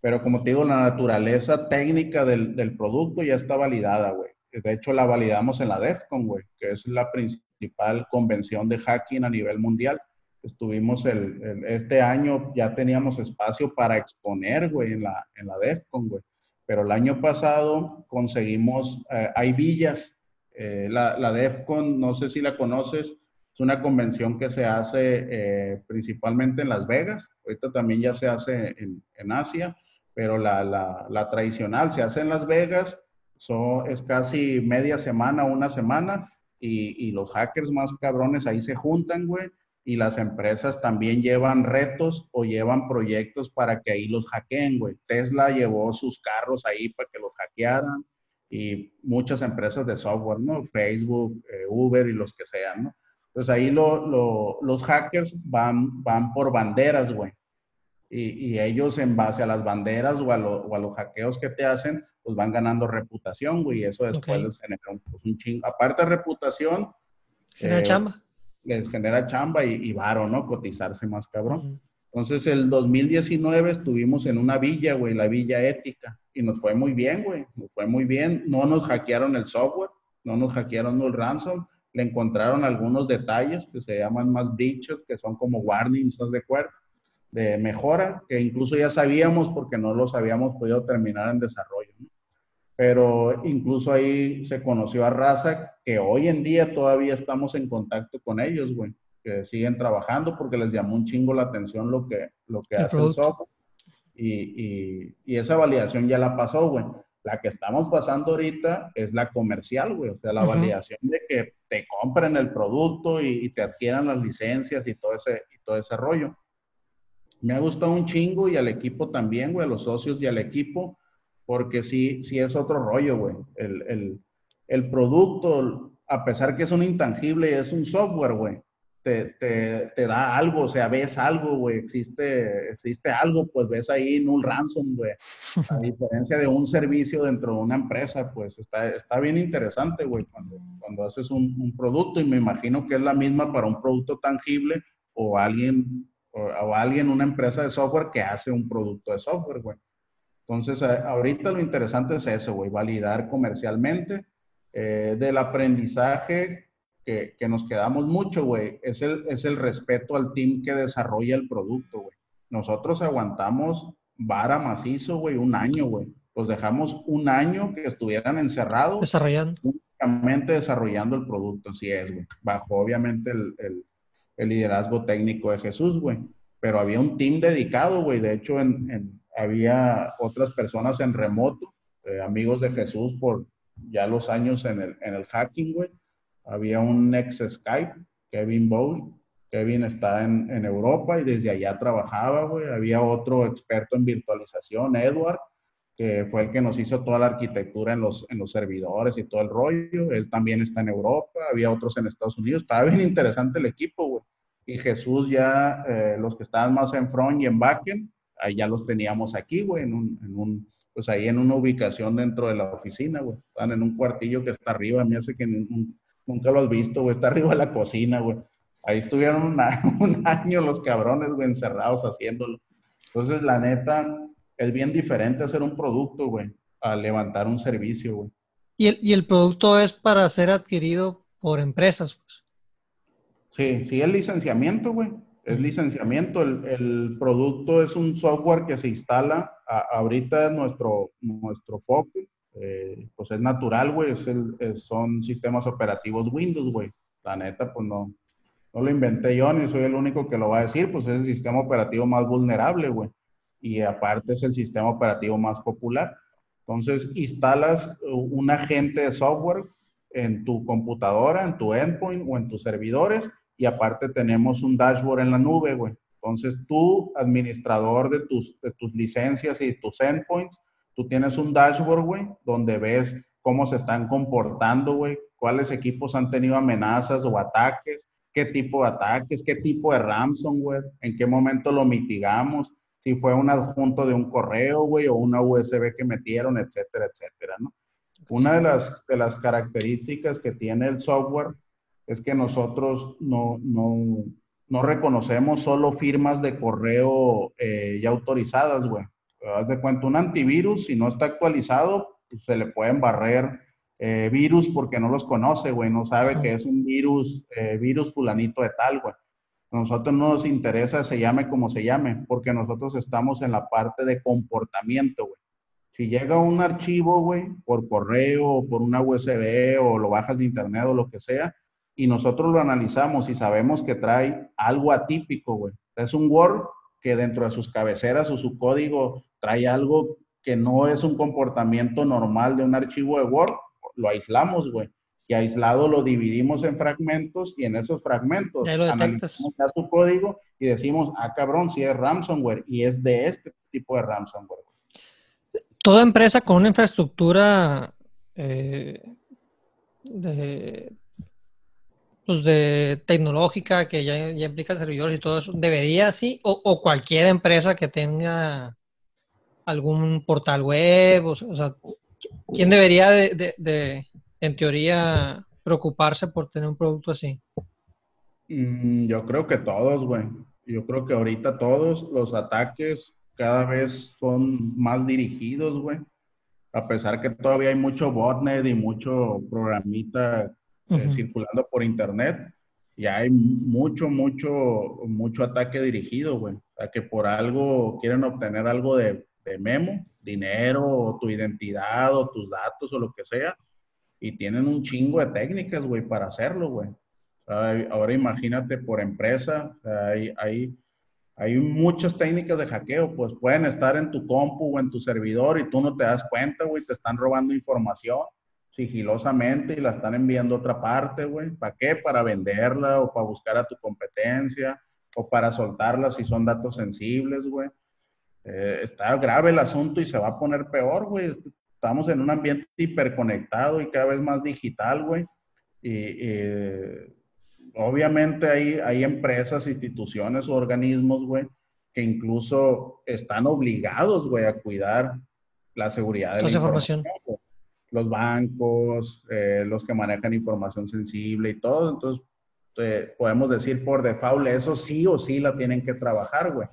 Pero como te digo, la naturaleza técnica del, del producto ya está validada, güey. De hecho, la validamos en la DEFCON, güey, que es la principal convención de hacking a nivel mundial. Estuvimos el, este año, ya teníamos espacio para exponer, güey, en la, en la DEFCON, güey. Pero el año pasado conseguimos, eh, hay villas. Eh, la, la, DEFCON, no sé si la conoces, es una convención que se hace eh, principalmente en Las Vegas. Ahorita también ya se hace en, en Asia, pero la, la, la, tradicional se hace en Las Vegas. es casi media semana, una semana, y, y los hackers más cabrones ahí se juntan, güey y las empresas también llevan retos o llevan proyectos para que ahí los hackeen, güey. Tesla llevó sus carros ahí para que los hackearan y muchas empresas de software, ¿no? Facebook, eh, Uber y los que sean, ¿no? Entonces ahí los hackers van, van por banderas, güey. Y, ellos en base a las banderas o a, los hackeos que te hacen, pues van ganando reputación, güey. Y eso después les genera un, pues, chingo. Aparte de reputación... Genera eh, chamba les genera chamba y, y varo, ¿no? Cotizarse más cabrón. Entonces, el 2019 estuvimos en una villa, güey, la Villa Ética, y nos fue muy bien, güey, nos fue muy bien. No nos hackearon el software, no nos hackearon el ransom, le encontraron algunos detalles que se llaman más breaches, que son como warnings, de acuerdo? De mejora, que incluso ya sabíamos porque no los habíamos podido terminar en desarrollo, ¿no? Pero incluso ahí se conoció a Raza, que hoy en día todavía estamos en contacto con ellos, güey, que siguen trabajando porque les llamó un chingo la atención lo que, lo que hace el software. Y, y, y, esa validación ya la pasó, güey. La que estamos pasando ahorita es la comercial, güey, o sea, la validación de que te compren el producto y, y, te adquieran las licencias y todo ese, y todo ese rollo. Me ha gustado un chingo y al equipo también, güey, a los socios y al equipo porque sí, sí es otro rollo, güey. El, el, el, producto, a pesar que es un intangible, es un software, güey. Te, te, te, da algo, o sea, ves algo, güey, existe, existe algo, pues ves ahí un ransom, güey. A diferencia de un servicio dentro de una empresa, pues está, está bien interesante, güey, cuando, cuando haces un, producto y me imagino que es la misma para un producto tangible o alguien, o alguien, una empresa de software que hace un producto de software, güey. Entonces, ahorita lo interesante es eso, güey, validar comercialmente. Eh, del aprendizaje que, que, nos quedamos mucho, güey, es el, es el respeto al team que desarrolla el producto, güey. Nosotros aguantamos vara macizo, güey, un año, güey. Los dejamos un año que estuvieran encerrados. Desarrollando. Únicamente desarrollando el producto, así es, güey. Bajo, obviamente, el, el, el liderazgo técnico de Jesús, güey. Pero había un team dedicado, güey. De hecho, en, en había otras personas en remoto, eh, amigos de Jesús por ya los años en el, en el hacking, güey. Había un ex Skype, Kevin Bowl. Kevin está en, en Europa y desde allá trabajaba, güey. Había otro experto en virtualización, Edward, que fue el que nos hizo toda la arquitectura en los, en los servidores y todo el rollo. Él también está en Europa, había otros en Estados Unidos. Estaba bien interesante el equipo, güey. Y Jesús ya, eh, los que estaban más en front y en backend, ahí ya los teníamos aquí, güey, en un, en un, pues ahí en una ubicación dentro de la oficina, güey. Están en un cuartillo que está arriba, me hace que nunca lo has visto, güey, está arriba de la cocina, güey. Ahí estuvieron un año los cabrones, güey, encerrados haciéndolo. Entonces, la neta, es bien diferente hacer un producto, güey, a levantar un servicio, güey. ¿Y el, ¿Y el producto es para ser adquirido por empresas? Pues? Sí, sí, el licenciamiento, güey es licenciamiento. El, el, producto es un software que se instala. ahorita nuestro, nuestro foco, eh, pues es natural, güey. Es son sistemas operativos Windows, güey. La neta, pues no, no lo inventé yo, ni soy el único que lo va a decir. Pues es el sistema operativo más vulnerable, güey. Y aparte es el sistema operativo más popular. Entonces, instalas un agente de software en tu computadora, en tu endpoint o en tus servidores y aparte tenemos un dashboard en la nube, güey. Entonces tú, administrador de tus, de tus licencias y tus endpoints, tú tienes un dashboard, güey, donde ves cómo se están comportando, güey, cuáles equipos han tenido amenazas o ataques, qué tipo de ataques, qué tipo de ransomware, en qué momento lo mitigamos, si fue un adjunto de un correo, güey, o una USB que metieron, etcétera, etcétera. Una de las, de las características que tiene el software es que nosotros no, no, no reconocemos solo firmas de correo eh, ya autorizadas, güey. Haz de cuenta, un antivirus, si no está actualizado, pues, se le pueden barrer eh, virus porque no los conoce, güey, no sabe que es un virus, eh, virus fulanito de tal, güey. A nosotros no nos interesa se llame como se llame, porque nosotros estamos en la parte de comportamiento, güey. Si llega un archivo, güey, por correo, o por una USB, o lo bajas de internet o lo que sea, y nosotros lo analizamos y sabemos que trae algo atípico, güey. Es un Word que dentro de sus cabeceras o su código trae algo que no es un comportamiento normal de un archivo de Word, lo aislamos, güey. Y aislado lo dividimos en fragmentos y en esos fragmentos ya lo analizamos su código y decimos, ah, cabrón, si es ransomware y es de este tipo de ransomware. Toda empresa con una infraestructura eh, de, pues de tecnológica que ya, implica servidores y todo eso, debería así, o, cualquier empresa que tenga algún portal web, o, sea, ¿quién debería de, en teoría, preocuparse por tener un producto así? Mm, yo creo que todos, güey. Yo creo que ahorita todos los ataques cada vez son más dirigidos, güey. A pesar que todavía hay mucho botnet y mucho programita eh, circulando por internet, ya hay mucho, mucho, mucho ataque dirigido, güey. O sea, que por algo quieren obtener algo de, de memo, dinero, o tu identidad, o tus datos, o lo que sea y tienen un chingo de técnicas, güey, para hacerlo, güey. ahora imagínate por empresa, hay, hay, hay, muchas técnicas de hackeo, pues pueden estar en tu compu o en tu servidor y tú no te das cuenta, güey, te están robando información sigilosamente y la están enviando a otra parte, güey. ¿Para qué? Para venderla o para buscar a tu competencia o para soltarla si son datos sensibles, güey. Eh, está grave el asunto y se va a poner peor, güey estamos en un ambiente hiperconectado y cada vez más digital, güey. Y, obviamente hay, hay empresas, instituciones o organismos, güey, que incluso están obligados, güey, a cuidar la seguridad de la información. Los bancos, eh, los que manejan información sensible y todo. Entonces, eh, podemos decir por default, eso sí o sí la tienen que trabajar, güey.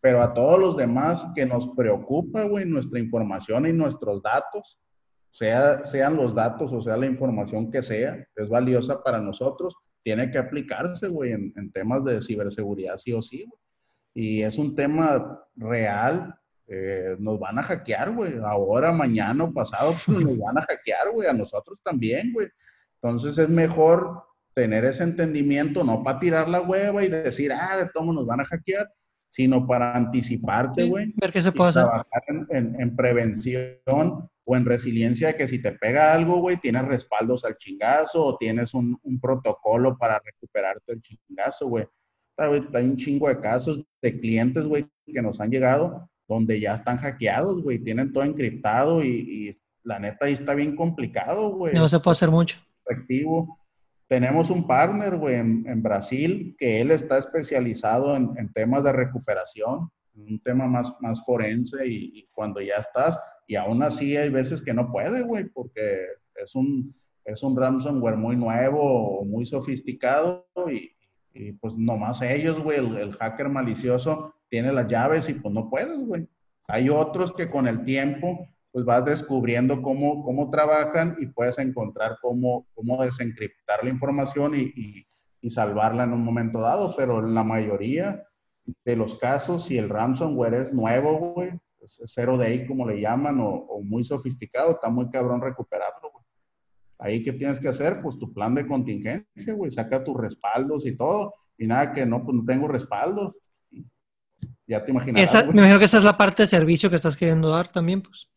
Pero a todos los demás que nos preocupa, güey, nuestra información y nuestros datos, sea, sean los datos o sea la información que sea, es valiosa para nosotros, tiene que aplicarse, güey, en, temas de ciberseguridad sí o sí, güey. Y es un tema real, eh, nos van a hackear, güey, ahora, mañana o pasado, pues nos van a hackear, güey, a nosotros también, güey. Entonces es mejor tener ese entendimiento, no para tirar la hueva y decir, ah, de todo nos van a hackear, sino para anticiparte, güey. ver qué se puede hacer. Trabajar en, prevención o en resiliencia, que si te pega algo, güey, tienes respaldos al chingazo o tienes un, protocolo para recuperarte el chingazo, güey. Hay un chingo de casos de clientes, güey, que nos han llegado donde ya están hackeados, güey, tienen todo encriptado y, y la neta ahí está bien complicado, güey. No se puede hacer mucho. Efectivo. Tenemos un partner, güey, en, Brasil, que él está especializado en, temas de recuperación, un tema más, más forense y, cuando ya estás, y aún así hay veces que no puede, güey, porque es un, es un ransomware muy nuevo, muy sofisticado y, y pues nomás ellos, güey, el, el, hacker malicioso tiene las llaves y pues no puedes, güey. Hay otros que con el tiempo pues vas descubriendo cómo, cómo trabajan y puedes encontrar cómo, cómo desencriptar la información y, y, salvarla en un momento dado, pero en la mayoría de los casos, si el ransomware es nuevo, güey, es day como le llaman, o, o, muy sofisticado, está muy cabrón recuperarlo, güey. Ahí, ¿qué tienes que hacer? Pues tu plan de contingencia, güey, saca tus respaldos y todo, y nada que no, pues no tengo respaldos. Ya te imaginas. me imagino que esa es la parte de servicio que estás queriendo dar también, pues.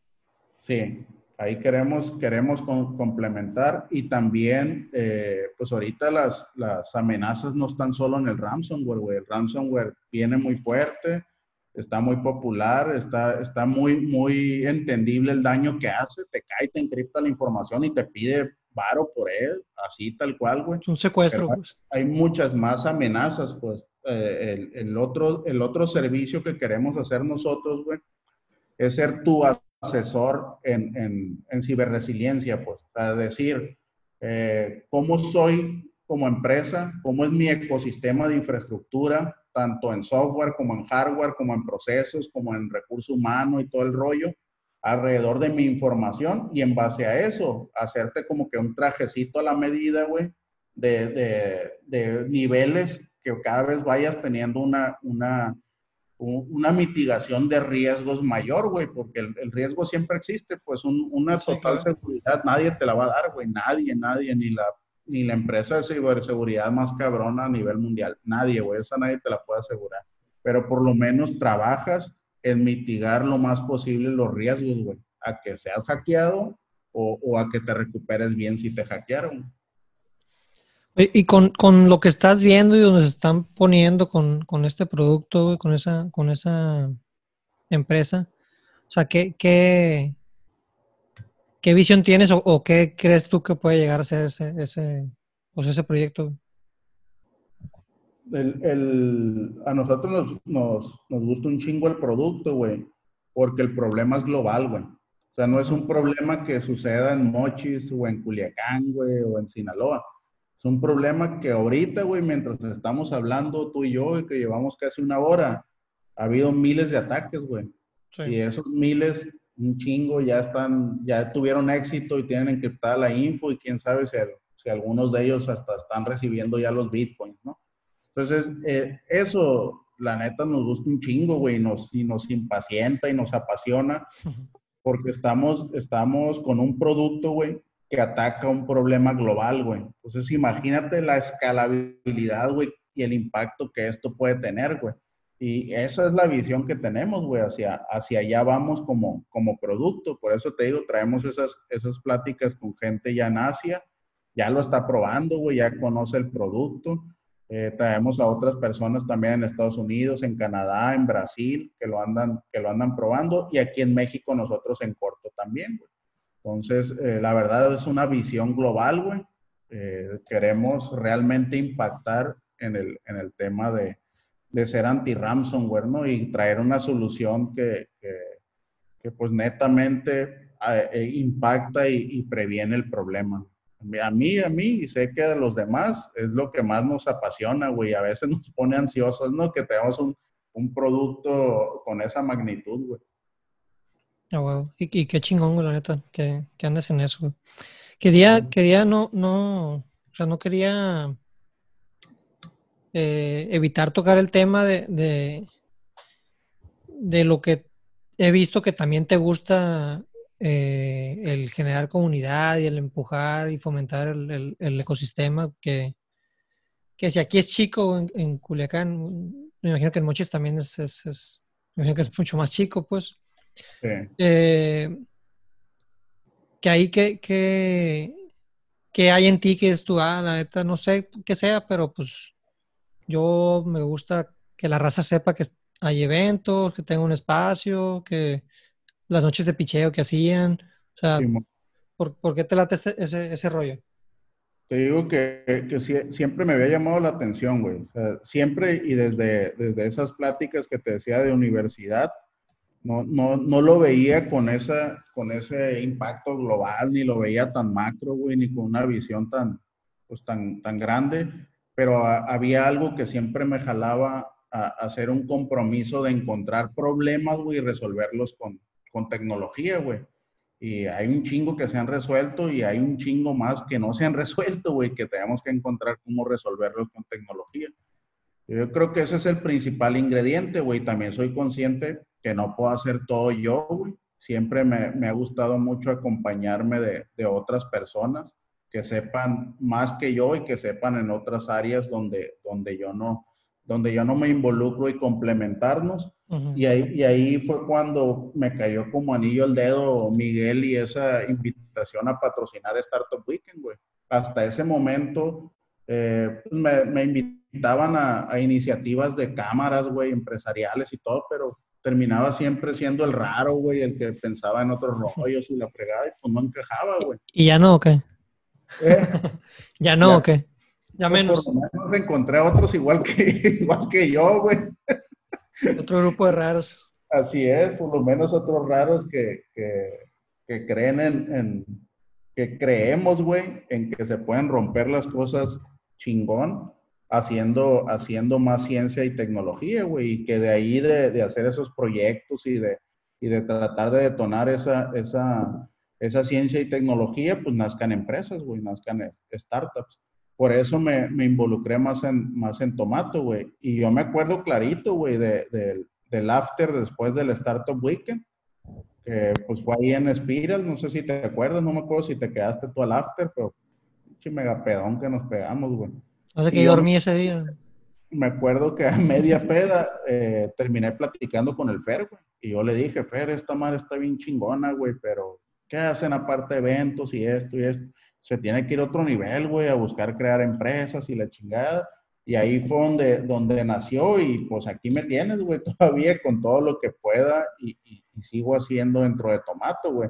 Sí, ahí queremos, queremos complementar y también, eh, pues ahorita las, las amenazas no están solo en el ransomware, güey. El ransomware viene muy fuerte, está muy popular, está, está muy, muy entendible el daño que hace, te cae, te encripta la información y te pide varo por él, así tal cual, güey. Un secuestro. pues. Hay muchas más amenazas, pues. Eh, el, el, otro, el otro servicio que queremos hacer nosotros, güey, es ser tu asesor en, en, en ciberresiliencia, pues, para decir, eh, ¿cómo soy como empresa, cómo es mi ecosistema de infraestructura, tanto en software como en hardware, como en procesos, como en recurso humano y todo el rollo, alrededor de mi información y en base a eso, hacerte como que un trajecito a la medida, güey, de, de, de, niveles que cada vez vayas teniendo una, una, una mitigación de riesgos mayor, güey, porque el, riesgo siempre existe, pues una total seguridad nadie te la va a dar, güey, nadie, nadie, ni la, ni la empresa de ciberseguridad más cabrona a nivel mundial, nadie, güey, esa nadie te la puede asegurar, pero por lo menos trabajas en mitigar lo más posible los riesgos, güey, a que seas hackeado o, o a que te recuperes bien si te hackearon. Y con, lo que estás viendo y donde se están poniendo con, este producto, con esa, con esa empresa, o sea, ¿qué, qué, qué visión tienes o, qué crees tú que puede llegar a ser ese, ese, pues ese proyecto? a nosotros nos, nos, gusta un chingo el producto, güey, porque el problema es global, güey. O sea, no es un problema que suceda en Mochis o en Culiacán, güey, o en Sinaloa es un problema que ahorita, güey, mientras estamos hablando tú y yo, y que llevamos casi una hora, ha habido miles de ataques, güey. Y esos miles, un chingo, ya están, ya tuvieron éxito y tienen encriptada la info y quién sabe si, si algunos de ellos hasta están recibiendo ya los bitcoins, ¿no? Entonces, eh, eso, la neta, nos gusta un chingo, güey, nos, y nos impacienta y nos apasiona, porque estamos, estamos con un producto, güey, que ataca un problema global, güey. Entonces, imagínate la escalabilidad, güey, y el impacto que esto puede tener, güey. Y esa es la visión que tenemos, güey, hacia, hacia allá vamos como, como producto. Por eso te digo, traemos esas, esas pláticas con gente ya en Asia, ya lo está probando, güey, ya conoce el producto. Eh, traemos a otras personas también en Estados Unidos, en Canadá, en Brasil, que lo andan, que lo andan probando, y aquí en México nosotros en corto también, güey. Entonces, eh, la verdad es una visión global, güey. Eh, queremos realmente impactar en el, en el tema de, de ser anti-ransomware, ¿no? Y traer una solución que, que, pues netamente eh, impacta y, previene el problema. A mí, a mí, y sé que a los demás es lo que más nos apasiona, güey. A veces nos pone ansiosos, ¿no? Que tengamos un, un producto con esa magnitud, güey. Ah, y, qué chingón, la neta, que, que andes en eso, Quería, quería no, no, o sea, no quería eh, evitar tocar el tema de, de, lo que he visto que también te gusta eh, el generar comunidad y el empujar y fomentar el, ecosistema que, que si aquí es chico en, Culiacán, me imagino que en Mochis también es, es, me imagino que es mucho más chico, pues. Eh, que ahí que, que, hay en ti que es tu, ah, la neta, no sé qué sea, pero pues yo me gusta que la raza sepa que hay eventos, que tenga un espacio, que las noches de picheo que hacían, o sea, ¿por, qué te late ese, ese, rollo? Te digo que, que, siempre me había llamado la atención, güey. siempre y desde, desde esas pláticas que te decía de universidad, no, no, no lo veía con, esa, con ese impacto global, ni lo veía tan macro, güey, ni con una visión tan, pues, tan, tan grande, pero había algo que siempre me jalaba a, hacer un compromiso de encontrar problemas, güey, y resolverlos con, con tecnología, güey. Y hay un chingo que se han resuelto y hay un chingo más que no se han resuelto, güey, que tenemos que encontrar cómo resolverlos con tecnología. Yo creo que ese es el principal ingrediente, güey. También soy consciente que no puedo hacer todo yo, güey. Siempre me, me, ha gustado mucho acompañarme de, de, otras personas que sepan más que yo y que sepan en otras áreas donde, donde, yo, no, donde yo no me involucro y complementarnos. y, ahí, y ahí fue cuando me cayó como anillo el dedo Miguel y esa invitación a patrocinar Startup Weekend, güey. Hasta ese momento eh, pues me, me, invitaban a, a, iniciativas de cámaras, güey, empresariales y todo, pero terminaba siempre siendo el raro, güey, el que pensaba en otros rollos y la fregada, y pues no encajaba, güey. ¿Y ya no o qué? ¿Eh? ¿Ya no o qué? Ya pues, menos. Por lo menos encontré a otros igual que, igual que yo, güey. Otro grupo de raros. Así es, por lo menos otros raros que, que, que creen en, en, que creemos, güey, en que se pueden romper las cosas chingón haciendo, haciendo más ciencia y tecnología, güey, y que de ahí de, de, hacer esos proyectos y de, y de tratar de detonar esa, esa, esa ciencia y tecnología, pues nazcan empresas, güey, nazcan startups. Por eso me, me, involucré más en, más en Tomato, güey. Y yo me acuerdo clarito, güey, de, del after después del Startup Weekend, que pues fue ahí en Spiral, no sé si te acuerdas, no me acuerdo si te quedaste tú al after, pero pinche megapedón que nos pegamos, güey. No sé que yo dormí ese día. Me acuerdo que a media peda eh, terminé platicando con el Fer, güey. Y yo le dije, Fer, esta madre está bien chingona, güey, pero ¿qué hacen aparte de eventos y esto y esto? Se tiene que ir a otro nivel, güey, a buscar crear empresas y la chingada. Y ahí fue donde, donde nació y pues aquí me tienes, güey, todavía con todo lo que pueda y, y, y sigo haciendo dentro de Tomato, güey.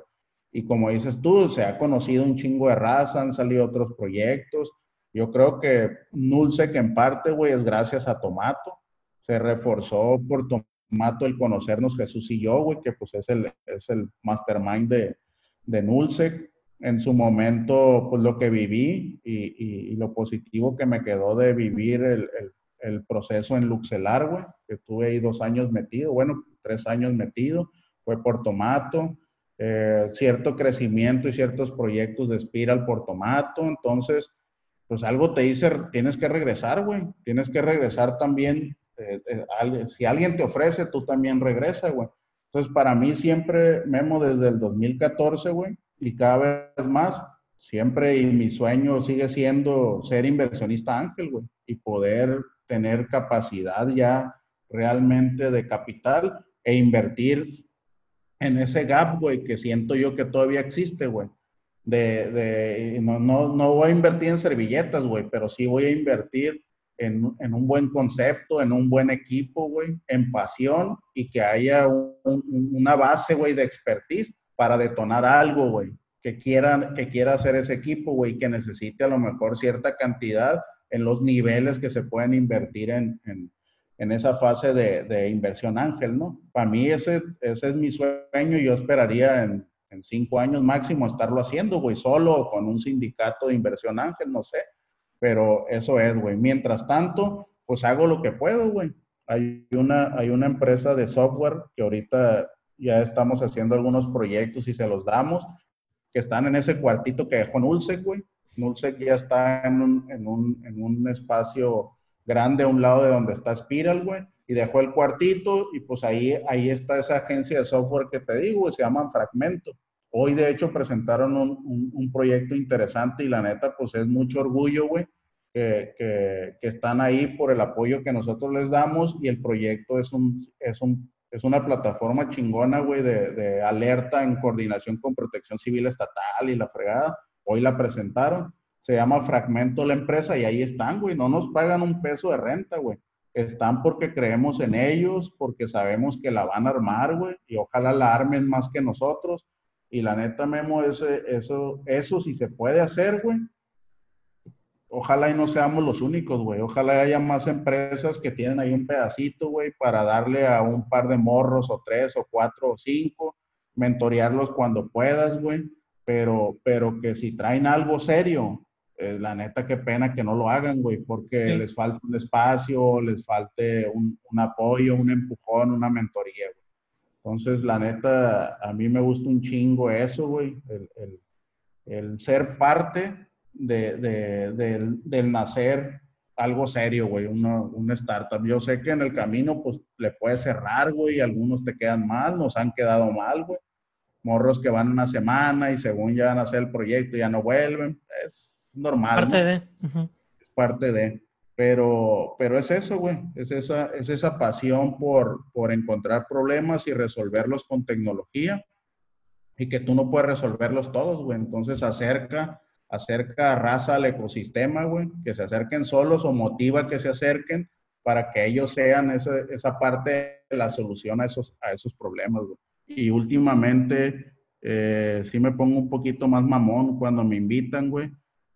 Y como dices tú, se ha conocido un chingo de raza, han salido otros proyectos yo creo que Nulce, que en parte, güey, es gracias a Tomato. Se reforzó por Tomato el conocernos Jesús y yo, güey, que pues es el, es el mastermind de, de Nulce. En su momento, pues lo que viví y, y, lo positivo que me quedó de vivir el, el, el proceso en Luxelar, güey, que estuve ahí dos años metido, bueno, tres años metido, fue por Tomato. Eh, cierto crecimiento y ciertos proyectos de Spiral por Tomato. Entonces, pues algo te dice, tienes que regresar, güey. Tienes que regresar también. Eh, eh, si alguien te ofrece, tú también regresa, güey. Entonces, para mí siempre, Memo, desde el 2014, güey, y cada vez más, siempre y mi sueño sigue siendo ser inversionista ángel, güey, y poder tener capacidad ya realmente de capital e invertir en ese gap, güey, que siento yo que todavía existe, güey de, de no, no, no, voy a invertir en servilletas, güey, pero sí voy a invertir en, en, un buen concepto, en un buen equipo, güey, en pasión y que haya un, una base, güey, de expertise para detonar algo, güey, que, quieran, que quiera hacer ese equipo, güey, que necesite a lo mejor cierta cantidad en los niveles que se pueden invertir en, en, en esa fase de, de, inversión ángel, ¿no? Para mí ese, ese es mi sueño y yo esperaría en en cinco años máximo estarlo haciendo, güey, solo con un sindicato de inversión ángel, no sé. Pero eso es, güey. Mientras tanto, pues hago lo que puedo, güey. Hay una, hay una empresa de software que ahorita ya estamos haciendo algunos proyectos y se los damos, que están en ese cuartito que dejó Nulsec, güey. Nulsec ya está en un, en, un, en un espacio grande a un lado de donde está Spiral, güey y dejó el cuartito y pues ahí, ahí está esa agencia de software que te digo, se llaman Fragmento. Hoy de hecho presentaron un, un, proyecto interesante y la neta pues es mucho orgullo, güey, que, que, que, están ahí por el apoyo que nosotros les damos y el proyecto es, un, es, un, es una plataforma chingona, güey, de, de alerta en coordinación con protección civil estatal y la fregada. Hoy la presentaron. Se llama Fragmento la empresa y ahí están, güey. No nos pagan un peso de renta, güey están porque creemos en ellos, porque sabemos que la van a armar, güey, y ojalá la armen más que nosotros. Y la neta, Memo, ese, eso, eso si se puede hacer, güey. Ojalá y no seamos los únicos, güey. Ojalá haya más empresas que tienen ahí un pedacito, güey, para darle a un par de morros o tres o cuatro o cinco, mentorearlos cuando puedas, güey. Pero, pero que si traen algo serio, eh, la neta, qué pena que no lo hagan, güey, porque les falta un espacio, les falte un, un, apoyo, un empujón, una mentoría, güey. Entonces, la neta, a mí me gusta un chingo eso, güey, el, el, el ser parte de, de, del, del, nacer algo serio, güey, una, startup. Yo sé que en el camino, pues, le puede cerrar, güey, algunos te quedan mal, nos han quedado mal, güey. Morros que van una semana y según ya van a hacer el proyecto ya no vuelven. Es, normal. Parte de. Es parte de. Pero, pero es eso, güey. Es esa, es esa pasión por, por encontrar problemas y resolverlos con tecnología y que tú no puedes resolverlos todos, güey. Entonces acerca, acerca a raza al ecosistema, güey, que se acerquen solos o motiva que se acerquen para que ellos sean esa, esa parte de la solución a esos, a esos problemas, güey. Y últimamente eh, sí me pongo un poquito más mamón cuando me invitan, güey,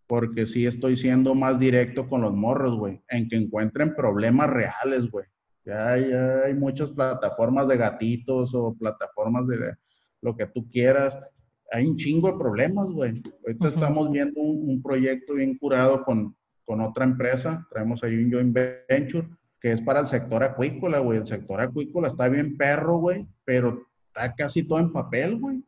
porque sí estoy siendo más directo con los morros, güey, en que encuentren problemas reales, güey. Ya hay, hay, muchas plataformas de gatitos o plataformas de lo que tú quieras. Hay un chingo de problemas, güey. Ahorita uh -huh. estamos viendo un, un, proyecto bien curado con, con otra empresa, traemos ahí un joint venture que es para el sector acuícola, güey. El sector acuícola está bien perro, güey, pero está casi todo en papel, güey.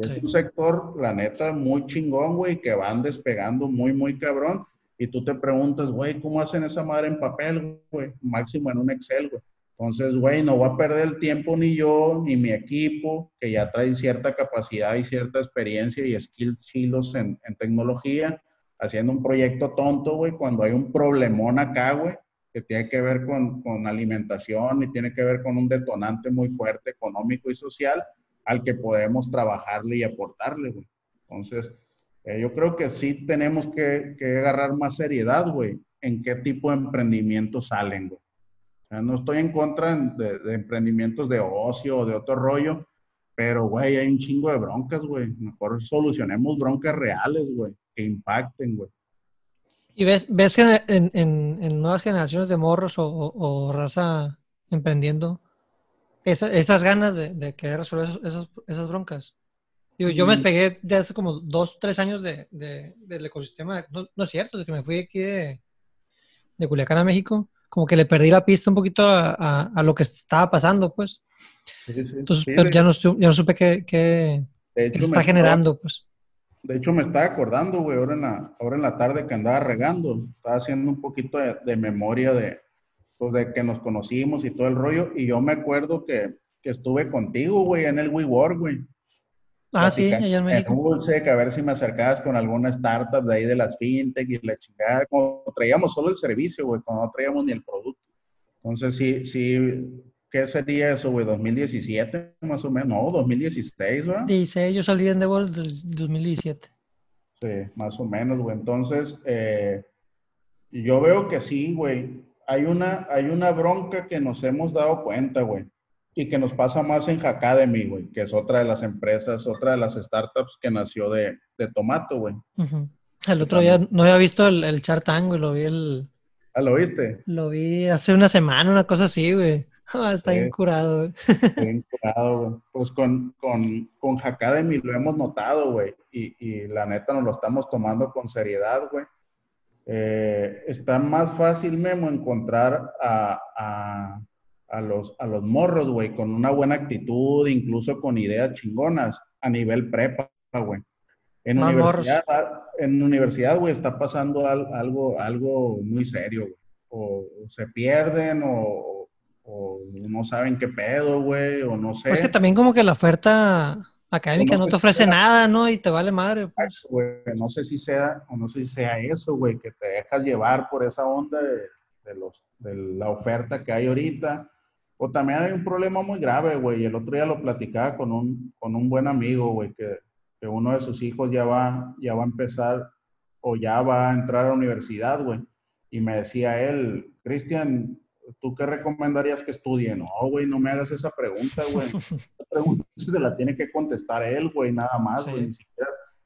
Es un sector, la neta, muy chingón, güey, que van despegando muy, muy cabrón. Y tú te preguntas, güey, ¿cómo hacen esa madre en papel, güey? Máximo en un Excel, güey. Entonces, güey, no voy a perder el tiempo ni yo, ni mi equipo, que ya trae cierta capacidad y cierta experiencia y skills chilos en, en tecnología, haciendo un proyecto tonto, güey, cuando hay un problemón acá, güey, que tiene que ver con, con alimentación y tiene que ver con un detonante muy fuerte económico y social al que podemos trabajarle y aportarle, güey. Entonces, eh, yo creo que sí tenemos que, que agarrar más seriedad, güey, en qué tipo de emprendimientos salen, güey. No estoy en contra de, emprendimientos de ocio o de otro rollo, pero, güey, hay un chingo de broncas, güey. Mejor solucionemos broncas reales, güey, que impacten, güey. ¿Y ves, ves que en, nuevas generaciones de morros o raza emprendiendo esa, estas ganas de, de querer resolver esos, esos, esas broncas? Digo, yo me despegué de hace como dos, tres años de, de del ecosistema. No, no, es cierto, desde que me fui aquí de, de Culiacán a México, como que le perdí la pista un poquito a, a, a lo que estaba pasando, pues. Sí, Entonces, sí, ya, no, ya no supe qué, qué, qué está generando, estaba, pues. De hecho, me estaba acordando, güey, ahora en, la, ahora en la tarde que andaba regando, estaba haciendo un poquito de memoria de, pues, de que nos conocimos y todo el rollo, y yo me acuerdo que, que estuve contigo, güey, en el WeWork, güey. Ah, sí, allá en México. Dulce, que a ver si me acercabas con alguna startup de ahí de las fintech y la chingada. Como traíamos solo el servicio, güey, cuando no traíamos ni el producto. Entonces, sí, sí, ¿qué sería eso, güey? ¿2017 más o menos? No, 2016, ¿verdad? 16, yo salí en Devil del 2017. Sí, más o menos, güey. Entonces, eh, yo veo que sí, güey. Hay una, hay una bronca que nos hemos dado cuenta, güey y que nos pasa más en Hackademy, güey, que es otra de las empresas, otra de las startups que nació de, de Tomato, güey. Uh -huh. El otro día no había visto el, el Chartang, güey, lo vi el... Ah, ¿lo viste? Lo vi hace una semana, una cosa así, güey. Oh, está sí. bien curado, güey. Bien curado, güey. Pues con, con, con Hackademy lo hemos notado, güey, y, y la neta nos lo estamos tomando con seriedad, güey. Eh, está más fácil, Memo, encontrar a, a a los, a los morros, güey, con una buena actitud, incluso con ideas chingonas a nivel prepa, güey. En Más universidad, morros. en universidad, güey, está pasando algo, algo muy serio, güey. O, o, se pierden o, o, no saben qué pedo, güey, o no sé. Pues que también como que la oferta académica no, no te ofrece nada, ¿no? Y te vale madre. Pues. No sé si sea, o no sé si sea eso, güey, que te dejas llevar por esa onda de, de, los, de la oferta que hay ahorita o también hay un problema muy grave, güey. El otro día lo platicaba con un, con un buen amigo, güey, que, que, uno de sus hijos ya va, ya va a empezar o ya va a entrar a la universidad, güey. Y me decía él, Cristian, ¿tú qué recomendarías que estudie? No, güey, no me hagas esa pregunta, güey. Esa pregunta se la tiene que contestar él, güey, nada más, güey. Sí.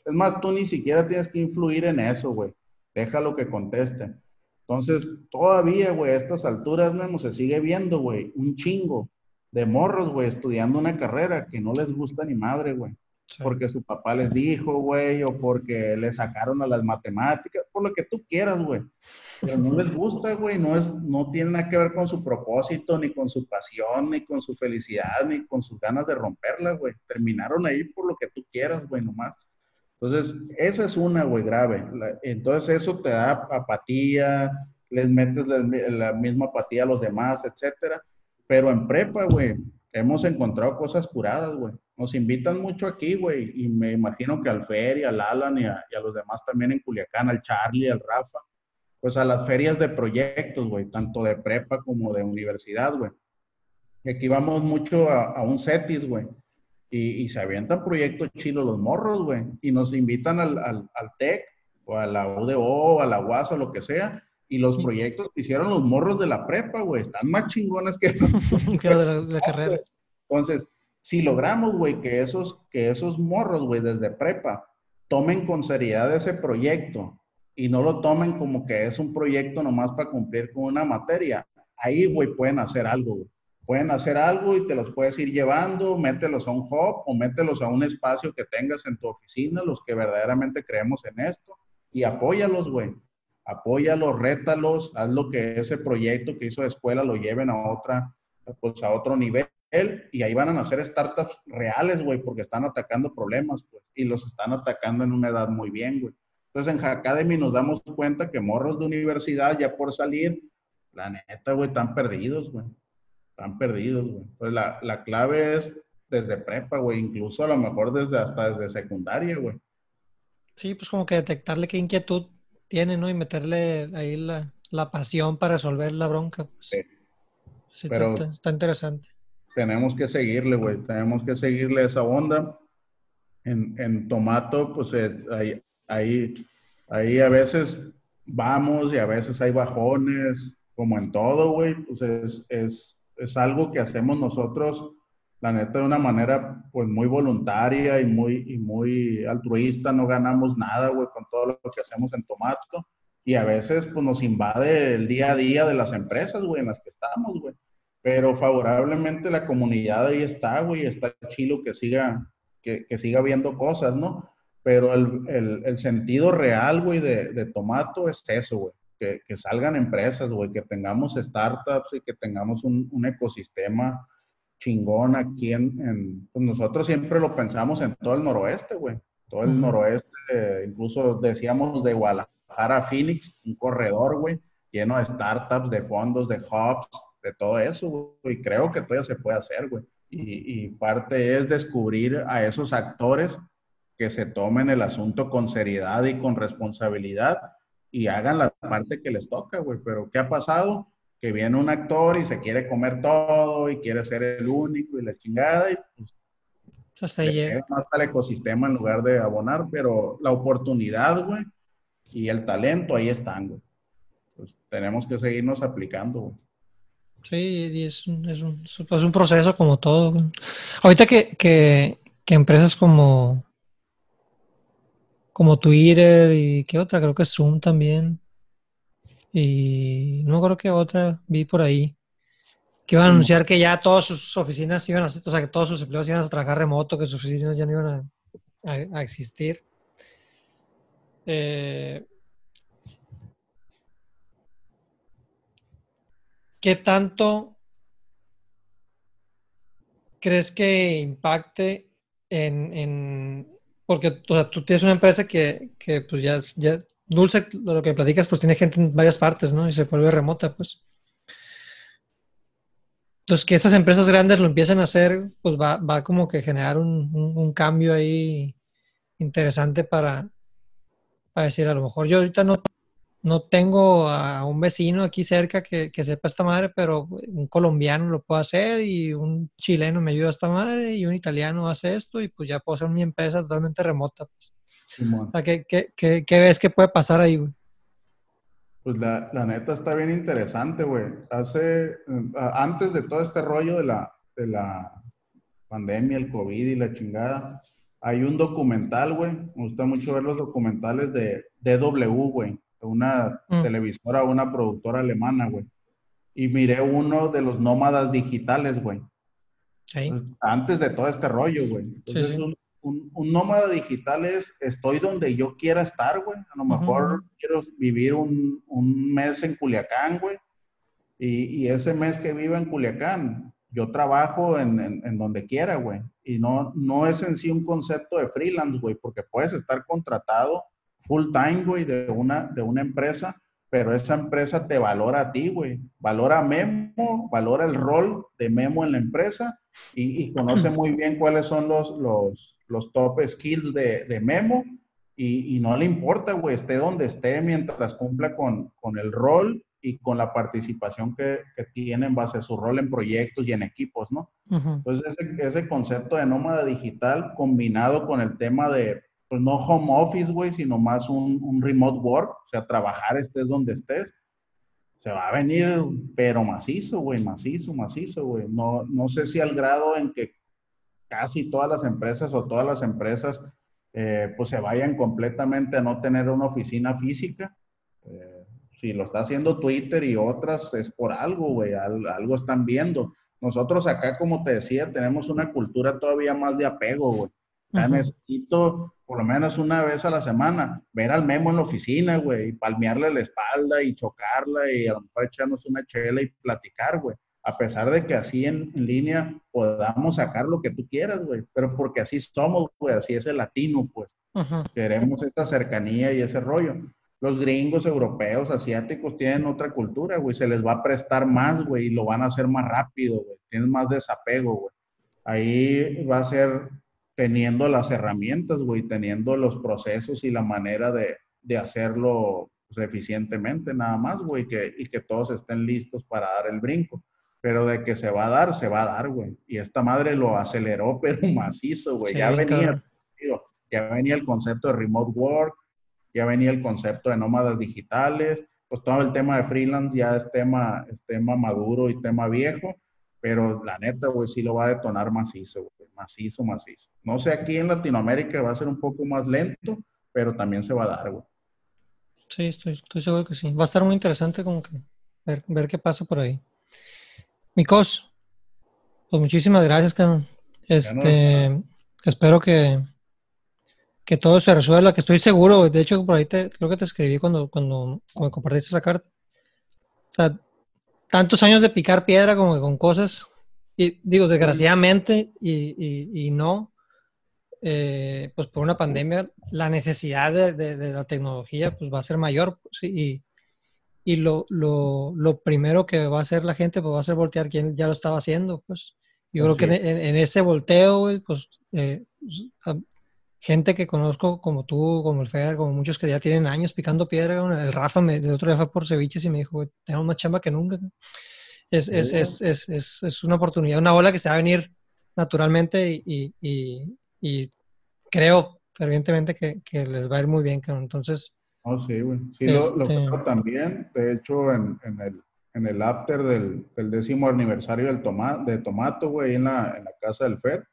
Es más, tú ni siquiera tienes que influir en eso, güey. Déjalo que conteste. Entonces, todavía, güey, a estas alturas, Memo, se sigue viendo, güey, un chingo de morros, güey, estudiando una carrera que no les gusta ni madre, güey. Sí. Porque su papá les dijo, güey, o porque le sacaron a las matemáticas, por lo que tú quieras, güey. Pero no les gusta, güey, no, es, no tiene nada que ver con su propósito, ni con su pasión, ni con su felicidad, ni con sus ganas de romperla, güey. Terminaron ahí por lo que tú quieras, güey, nomás. Entonces, esa es una, güey, grave. Entonces, eso te da apatía, les metes la, la, misma apatía a los demás, etcétera. Pero en prepa, güey, hemos encontrado cosas curadas, güey. Nos invitan mucho aquí, güey, y me imagino que al Fer y al Alan y a, y a, los demás también en Culiacán, al Charlie, al Rafa, pues a las ferias de proyectos, güey, tanto de prepa como de universidad, güey. Y aquí vamos mucho a, a un CETIS, güey y, y, se avientan proyectos chilos los morros, güey. Y nos invitan al, al, al, TEC o a la UDO, a la UAS o lo que sea. Y los proyectos que hicieron los morros de la prepa, güey, están más chingones que los de la, la carrera. Entonces, si logramos, güey, que esos, que esos morros, güey, desde prepa, tomen con seriedad ese proyecto y no lo tomen como que es un proyecto nomás para cumplir con una materia, ahí, güey, pueden hacer algo, güey pueden hacer algo y te los puedes ir llevando, mételos a un hub o mételos a un espacio que tengas en tu oficina, los que verdaderamente creemos en esto, y apóyalos, güey. apóyalos, rétalos, haz lo que ese proyecto que hizo de escuela lo lleven a otra, pues a otro nivel y ahí van a nacer startups reales, güey, porque están atacando problemas, pues, y los están atacando en una edad muy bien, güey. Entonces en Hackademy nos damos cuenta que morros de universidad ya por salir, la neta, güey, están perdidos, güey. Están perdidos, güey. Pues la, la clave es desde prepa, güey, incluso a lo mejor desde hasta desde secundaria, güey. Sí, pues como que detectarle qué inquietud tiene, ¿no? Y meterle ahí la, la pasión para resolver la bronca. Pues. Sí. sí Pero está, interesante. Tenemos que seguirle, güey. Tenemos que seguirle esa onda. En, en Tomato, pues eh, ahí, ahí, ahí a veces vamos y a veces hay bajones, como en todo, güey. Pues es, es, es algo que hacemos nosotros la neta, de una manera, pues, muy voluntaria y muy, y muy altruista, no ganamos nada, güey, con todo lo que hacemos en Tomato. Y a veces, pues, nos invade el día a día de las empresas, güey, en las que estamos, güey. Pero favorablemente la comunidad ahí está, güey, está chilo que siga, que, que siga viendo cosas, ¿no? Pero el, el, el sentido real, güey, de, de Tomato es eso, güey. Que, que, salgan empresas, güey, que tengamos startups y que tengamos un, un ecosistema chingón aquí en, pues nosotros siempre lo pensamos en todo el noroeste, güey. Todo el noroeste, incluso decíamos de Guadalajara a Phoenix, un corredor, güey, lleno de startups, de fondos, de hubs, de todo eso, güey. Creo que todavía se puede hacer, güey. Y, y parte es descubrir a esos actores que se tomen el asunto con seriedad y con responsabilidad y hagan la parte que les toca, güey. Pero ¿qué ha pasado? que viene un actor y se quiere comer todo y quiere ser el único y la chingada y pues hasta más al ecosistema en lugar de abonar, pero la oportunidad, güey, y el talento ahí están, güey. Pues tenemos que seguirnos aplicando, güey. Sí, es un, es un, es un proceso como todo. Ahorita que, que, que, empresas como, como Twitter y qué otra, creo que Zoom también, y no creo que otra vi por ahí que iban a anunciar que ya todas sus oficinas iban a, o sea, que todos sus empleados iban a trabajar remoto, que sus oficinas ya no iban a, a, existir. Eh, ¿Qué tanto crees que impacte en, en porque o sea, tú tienes una empresa que, que pues ya, ya Dulce, lo que platicas, pues tiene gente en varias partes, ¿no? Y se vuelve remota, pues. Entonces, que estas empresas grandes lo empiecen a hacer, pues va, va como que generar un, un, cambio ahí interesante para, para decir, a lo mejor yo ahorita no, no tengo a un vecino aquí cerca que, que, sepa esta madre, pero un colombiano lo puede hacer y un chileno me ayuda a esta madre y un italiano hace esto y pues ya puedo hacer mi empresa totalmente remota. Pues. ¿qué, ves que puede pasar ahí, güey? Pues la, la, neta está bien interesante, güey. Hace, eh, antes de todo este rollo de la, de la pandemia, el COVID y la chingada, hay un documental, güey. Me gusta mucho ver los documentales de DW, güey. Una mm. televisora, una productora alemana, güey. Y miré uno de los nómadas digitales, güey. Antes de todo este rollo, güey. Entonces, sí, un, nómada digital es, estoy donde yo quiera estar, güey. A lo mejor quiero vivir un, un, mes en Culiacán, güey. Y, y, ese mes que vivo en Culiacán, yo trabajo en, en, donde quiera, güey. Y no, no es en sí un concepto de freelance, güey, porque puedes estar contratado full time, güey, de una, de una empresa, pero esa empresa te valora a ti, güey. Valora a Memo, valora el rol de Memo en la empresa y, y conoce muy bien cuáles son los, los, los top skills de, Memo y, no le importa, güey, esté donde esté mientras cumpla con, con el rol y con la participación que, que, tiene en base a su rol en proyectos y en equipos, ¿no? Entonces, ese, ese, concepto de nómada digital combinado con el tema de, pues no home office, güey, sino más un, un, remote work, o sea, trabajar estés donde estés, se va a venir, pero macizo, güey, macizo, macizo, güey. No, no sé si al grado en que casi todas las empresas o todas las empresas eh, pues se vayan completamente a no tener una oficina física. Eh, si lo está haciendo Twitter y otras es por algo, güey, algo están viendo. Nosotros acá, como te decía, tenemos una cultura todavía más de apego, güey. necesito por lo menos una vez a la semana, ver al Memo en la oficina, güey, y palmearle la espalda y chocarla y a lo mejor echarnos una chela y platicar, güey. A pesar de que así en, línea podamos sacar lo que tú quieras, güey, pero porque así somos, güey, así es el latino, pues. Queremos esta cercanía y ese rollo. Los gringos, europeos, asiáticos tienen otra cultura, güey. Se les va a prestar más, güey, y lo van a hacer más rápido, güey. Tienen más desapego, güey. Ahí va a ser teniendo las herramientas, güey, teniendo los procesos y la manera de, de hacerlo pues, eficientemente, nada más, güey, que, y que todos estén listos para dar el brinco. Pero de que se va a dar, se va a dar, güey. Y esta madre lo aceleró, pero macizo, güey. ya venía, ya venía el concepto de remote work, ya venía el concepto de nómadas digitales, pues todo el tema de freelance ya es tema, es tema maduro y tema viejo, pero la neta, güey, sí lo va a detonar macizo, güey, macizo, macizo. No sé, aquí en Latinoamérica va a ser un poco más lento, pero también se va a dar, güey. Sí, estoy, estoy seguro que sí. Va a estar muy interesante como que ver, ver qué pasa por ahí. Mikos, pues muchísimas gracias, Carmen. Este, espero que, que todo se resuelva, que estoy seguro, de hecho por ahí te, creo que te escribí cuando, cuando, cuando compartiste la carta. O sea, tantos años de picar piedra como que con cosas, y digo, desgraciadamente, y, y, no, eh, pues por una pandemia, la necesidad de, de, la tecnología pues va a ser mayor, pues, y, y lo, lo, lo, primero que va a hacer la gente pues va a ser voltear quien ya lo estaba haciendo, pues. Yo creo que en, en, ese volteo, pues, eh, gente que conozco como tú, como el Fer, como muchos que ya tienen años picando piedra. El Rafa, me, el otro día fue por ceviches y me dijo, tenemos más chamba que nunca. Es, es, es, es, es, una oportunidad, una ola que se va a venir naturalmente y, y, y creo fervientemente que, que, les va a ir muy bien. Entonces... Oh, sí, güey. Sí, lo, lo, este creo también. De hecho, en, en, el, en el after del, del décimo aniversario del toma, de Tomato, güey, en la, en la casa del Fer,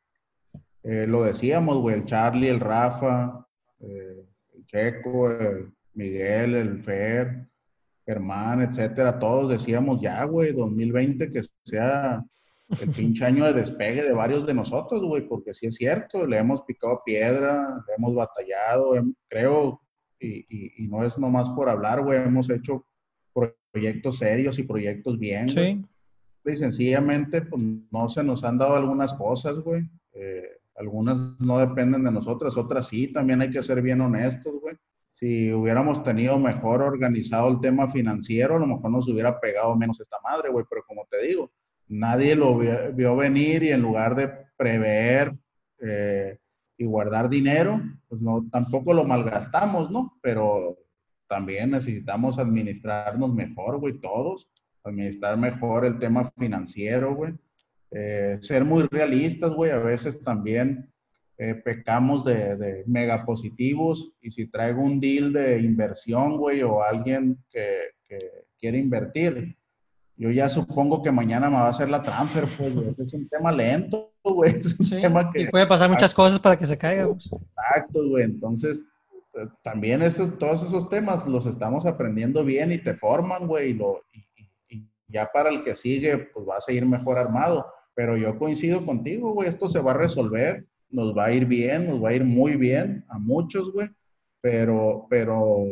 eh, lo decíamos, güey, el Charlie, el Rafa, eh, el Checo, el Miguel, el Fer, Germán, etcétera, todos decíamos ya, güey, 2020 que sea el pinche año de despegue de varios de nosotros, güey, porque sí es cierto, le hemos picado piedra, le hemos batallado, creo, y, y, no es nomás por hablar, güey, hemos hecho proyectos serios y proyectos bien, sí. Y sencillamente, pues no se nos han dado algunas cosas, güey. Eh, algunas no dependen de nosotras, otras sí, también hay que ser bien honestos, güey. Si hubiéramos tenido mejor organizado el tema financiero, a lo mejor nos hubiera pegado menos esta madre, güey, pero como te digo, nadie lo vio, venir y en lugar de prever eh, y guardar dinero, pues no, tampoco lo malgastamos, ¿no? Pero también necesitamos administrarnos mejor, güey, todos, administrar mejor el tema financiero, güey. Eh, ser muy realistas, güey, a veces también eh, pecamos de, de mega positivos y si traigo un deal de inversión, güey, o alguien que, que, quiere invertir, yo ya supongo que mañana me va a hacer la transfer, pues, Es un tema lento, güey. Es un tema que... Y puede pasar muchas cosas para que se caiga. Pues. Exacto, güey. Entonces, eh, también esos, todos esos temas los estamos aprendiendo bien y te forman, güey, y, lo, y, y ya para el que sigue, pues va a seguir mejor armado. Pero yo coincido contigo, güey, esto se va a resolver, nos va a ir bien, nos va a ir muy bien a muchos, güey, pero, pero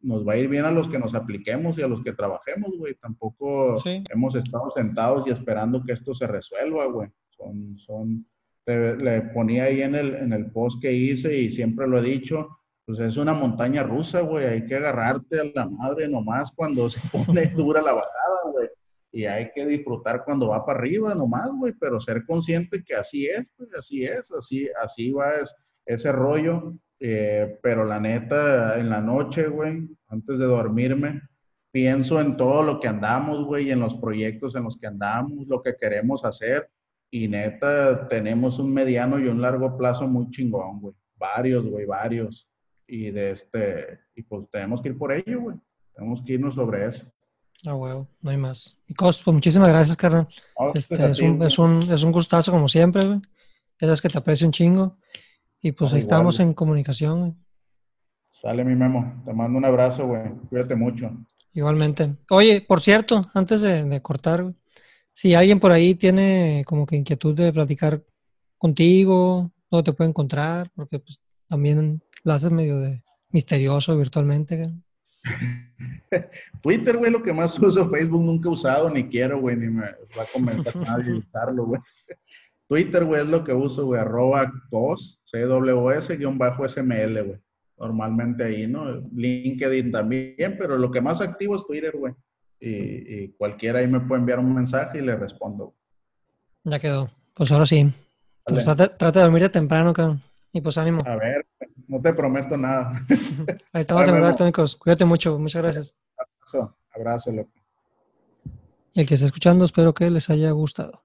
nos va a ir bien a los que nos apliquemos y a los que trabajemos, güey. Tampoco hemos estado sentados y esperando que esto se resuelva, güey. Son, son, le ponía ahí en el, en el post que hice y siempre lo he dicho, pues es una montaña rusa, güey. Hay que agarrarte a la madre nomás cuando se pone dura la bajada, güey y hay que disfrutar cuando va para arriba nomás, güey, pero ser consciente que así es, pues así es, así, así va ese rollo. Eh, pero la neta, en la noche, güey, antes de dormirme, pienso en todo lo que andamos, güey, en los proyectos en los que andamos, lo que queremos hacer. Y neta, tenemos un mediano y un largo plazo muy chingón, güey. Varios, güey, varios. Y de este, y pues tenemos que ir por ello, güey. Tenemos que irnos sobre eso. Ah, huevo, no hay más. Y Cos, pues muchísimas gracias, carnal. Este, es, un, es, un, es, un, gustazo como siempre, güey. Que te aprecio un chingo. Y pues ahí estamos en comunicación, güey. Sale mi memo. Te mando un abrazo, güey. Cuídate mucho. Igualmente. Oye, por cierto, antes de, de cortar, güey, si alguien por ahí tiene como que inquietud de platicar contigo, ¿dónde te puede encontrar? Porque pues también la haces medio de misterioso virtualmente. Twitter, güey, lo que más uso. Facebook nunca he usado, ni quiero, güey, ni me va a convencer nadie usarlo, güey. Twitter, güey, es lo que uso, güey, arroba COS, CWS, guion bajo SML, güey. Normalmente ahí, ¿no? LinkedIn también, pero lo que más activo es Twitter, güey. Y, cualquiera ahí me puede enviar un mensaje y le respondo. Ya quedó. Pues ahora sí. Pues trata, de dormir de temprano, cabrón. Y pues ánimo. A ver, no te prometo nada. Ahí estamos en contacto, amigos. Cuídate mucho. Muchas gracias. Abrazo, loco. Y el que está escuchando, espero que les haya gustado.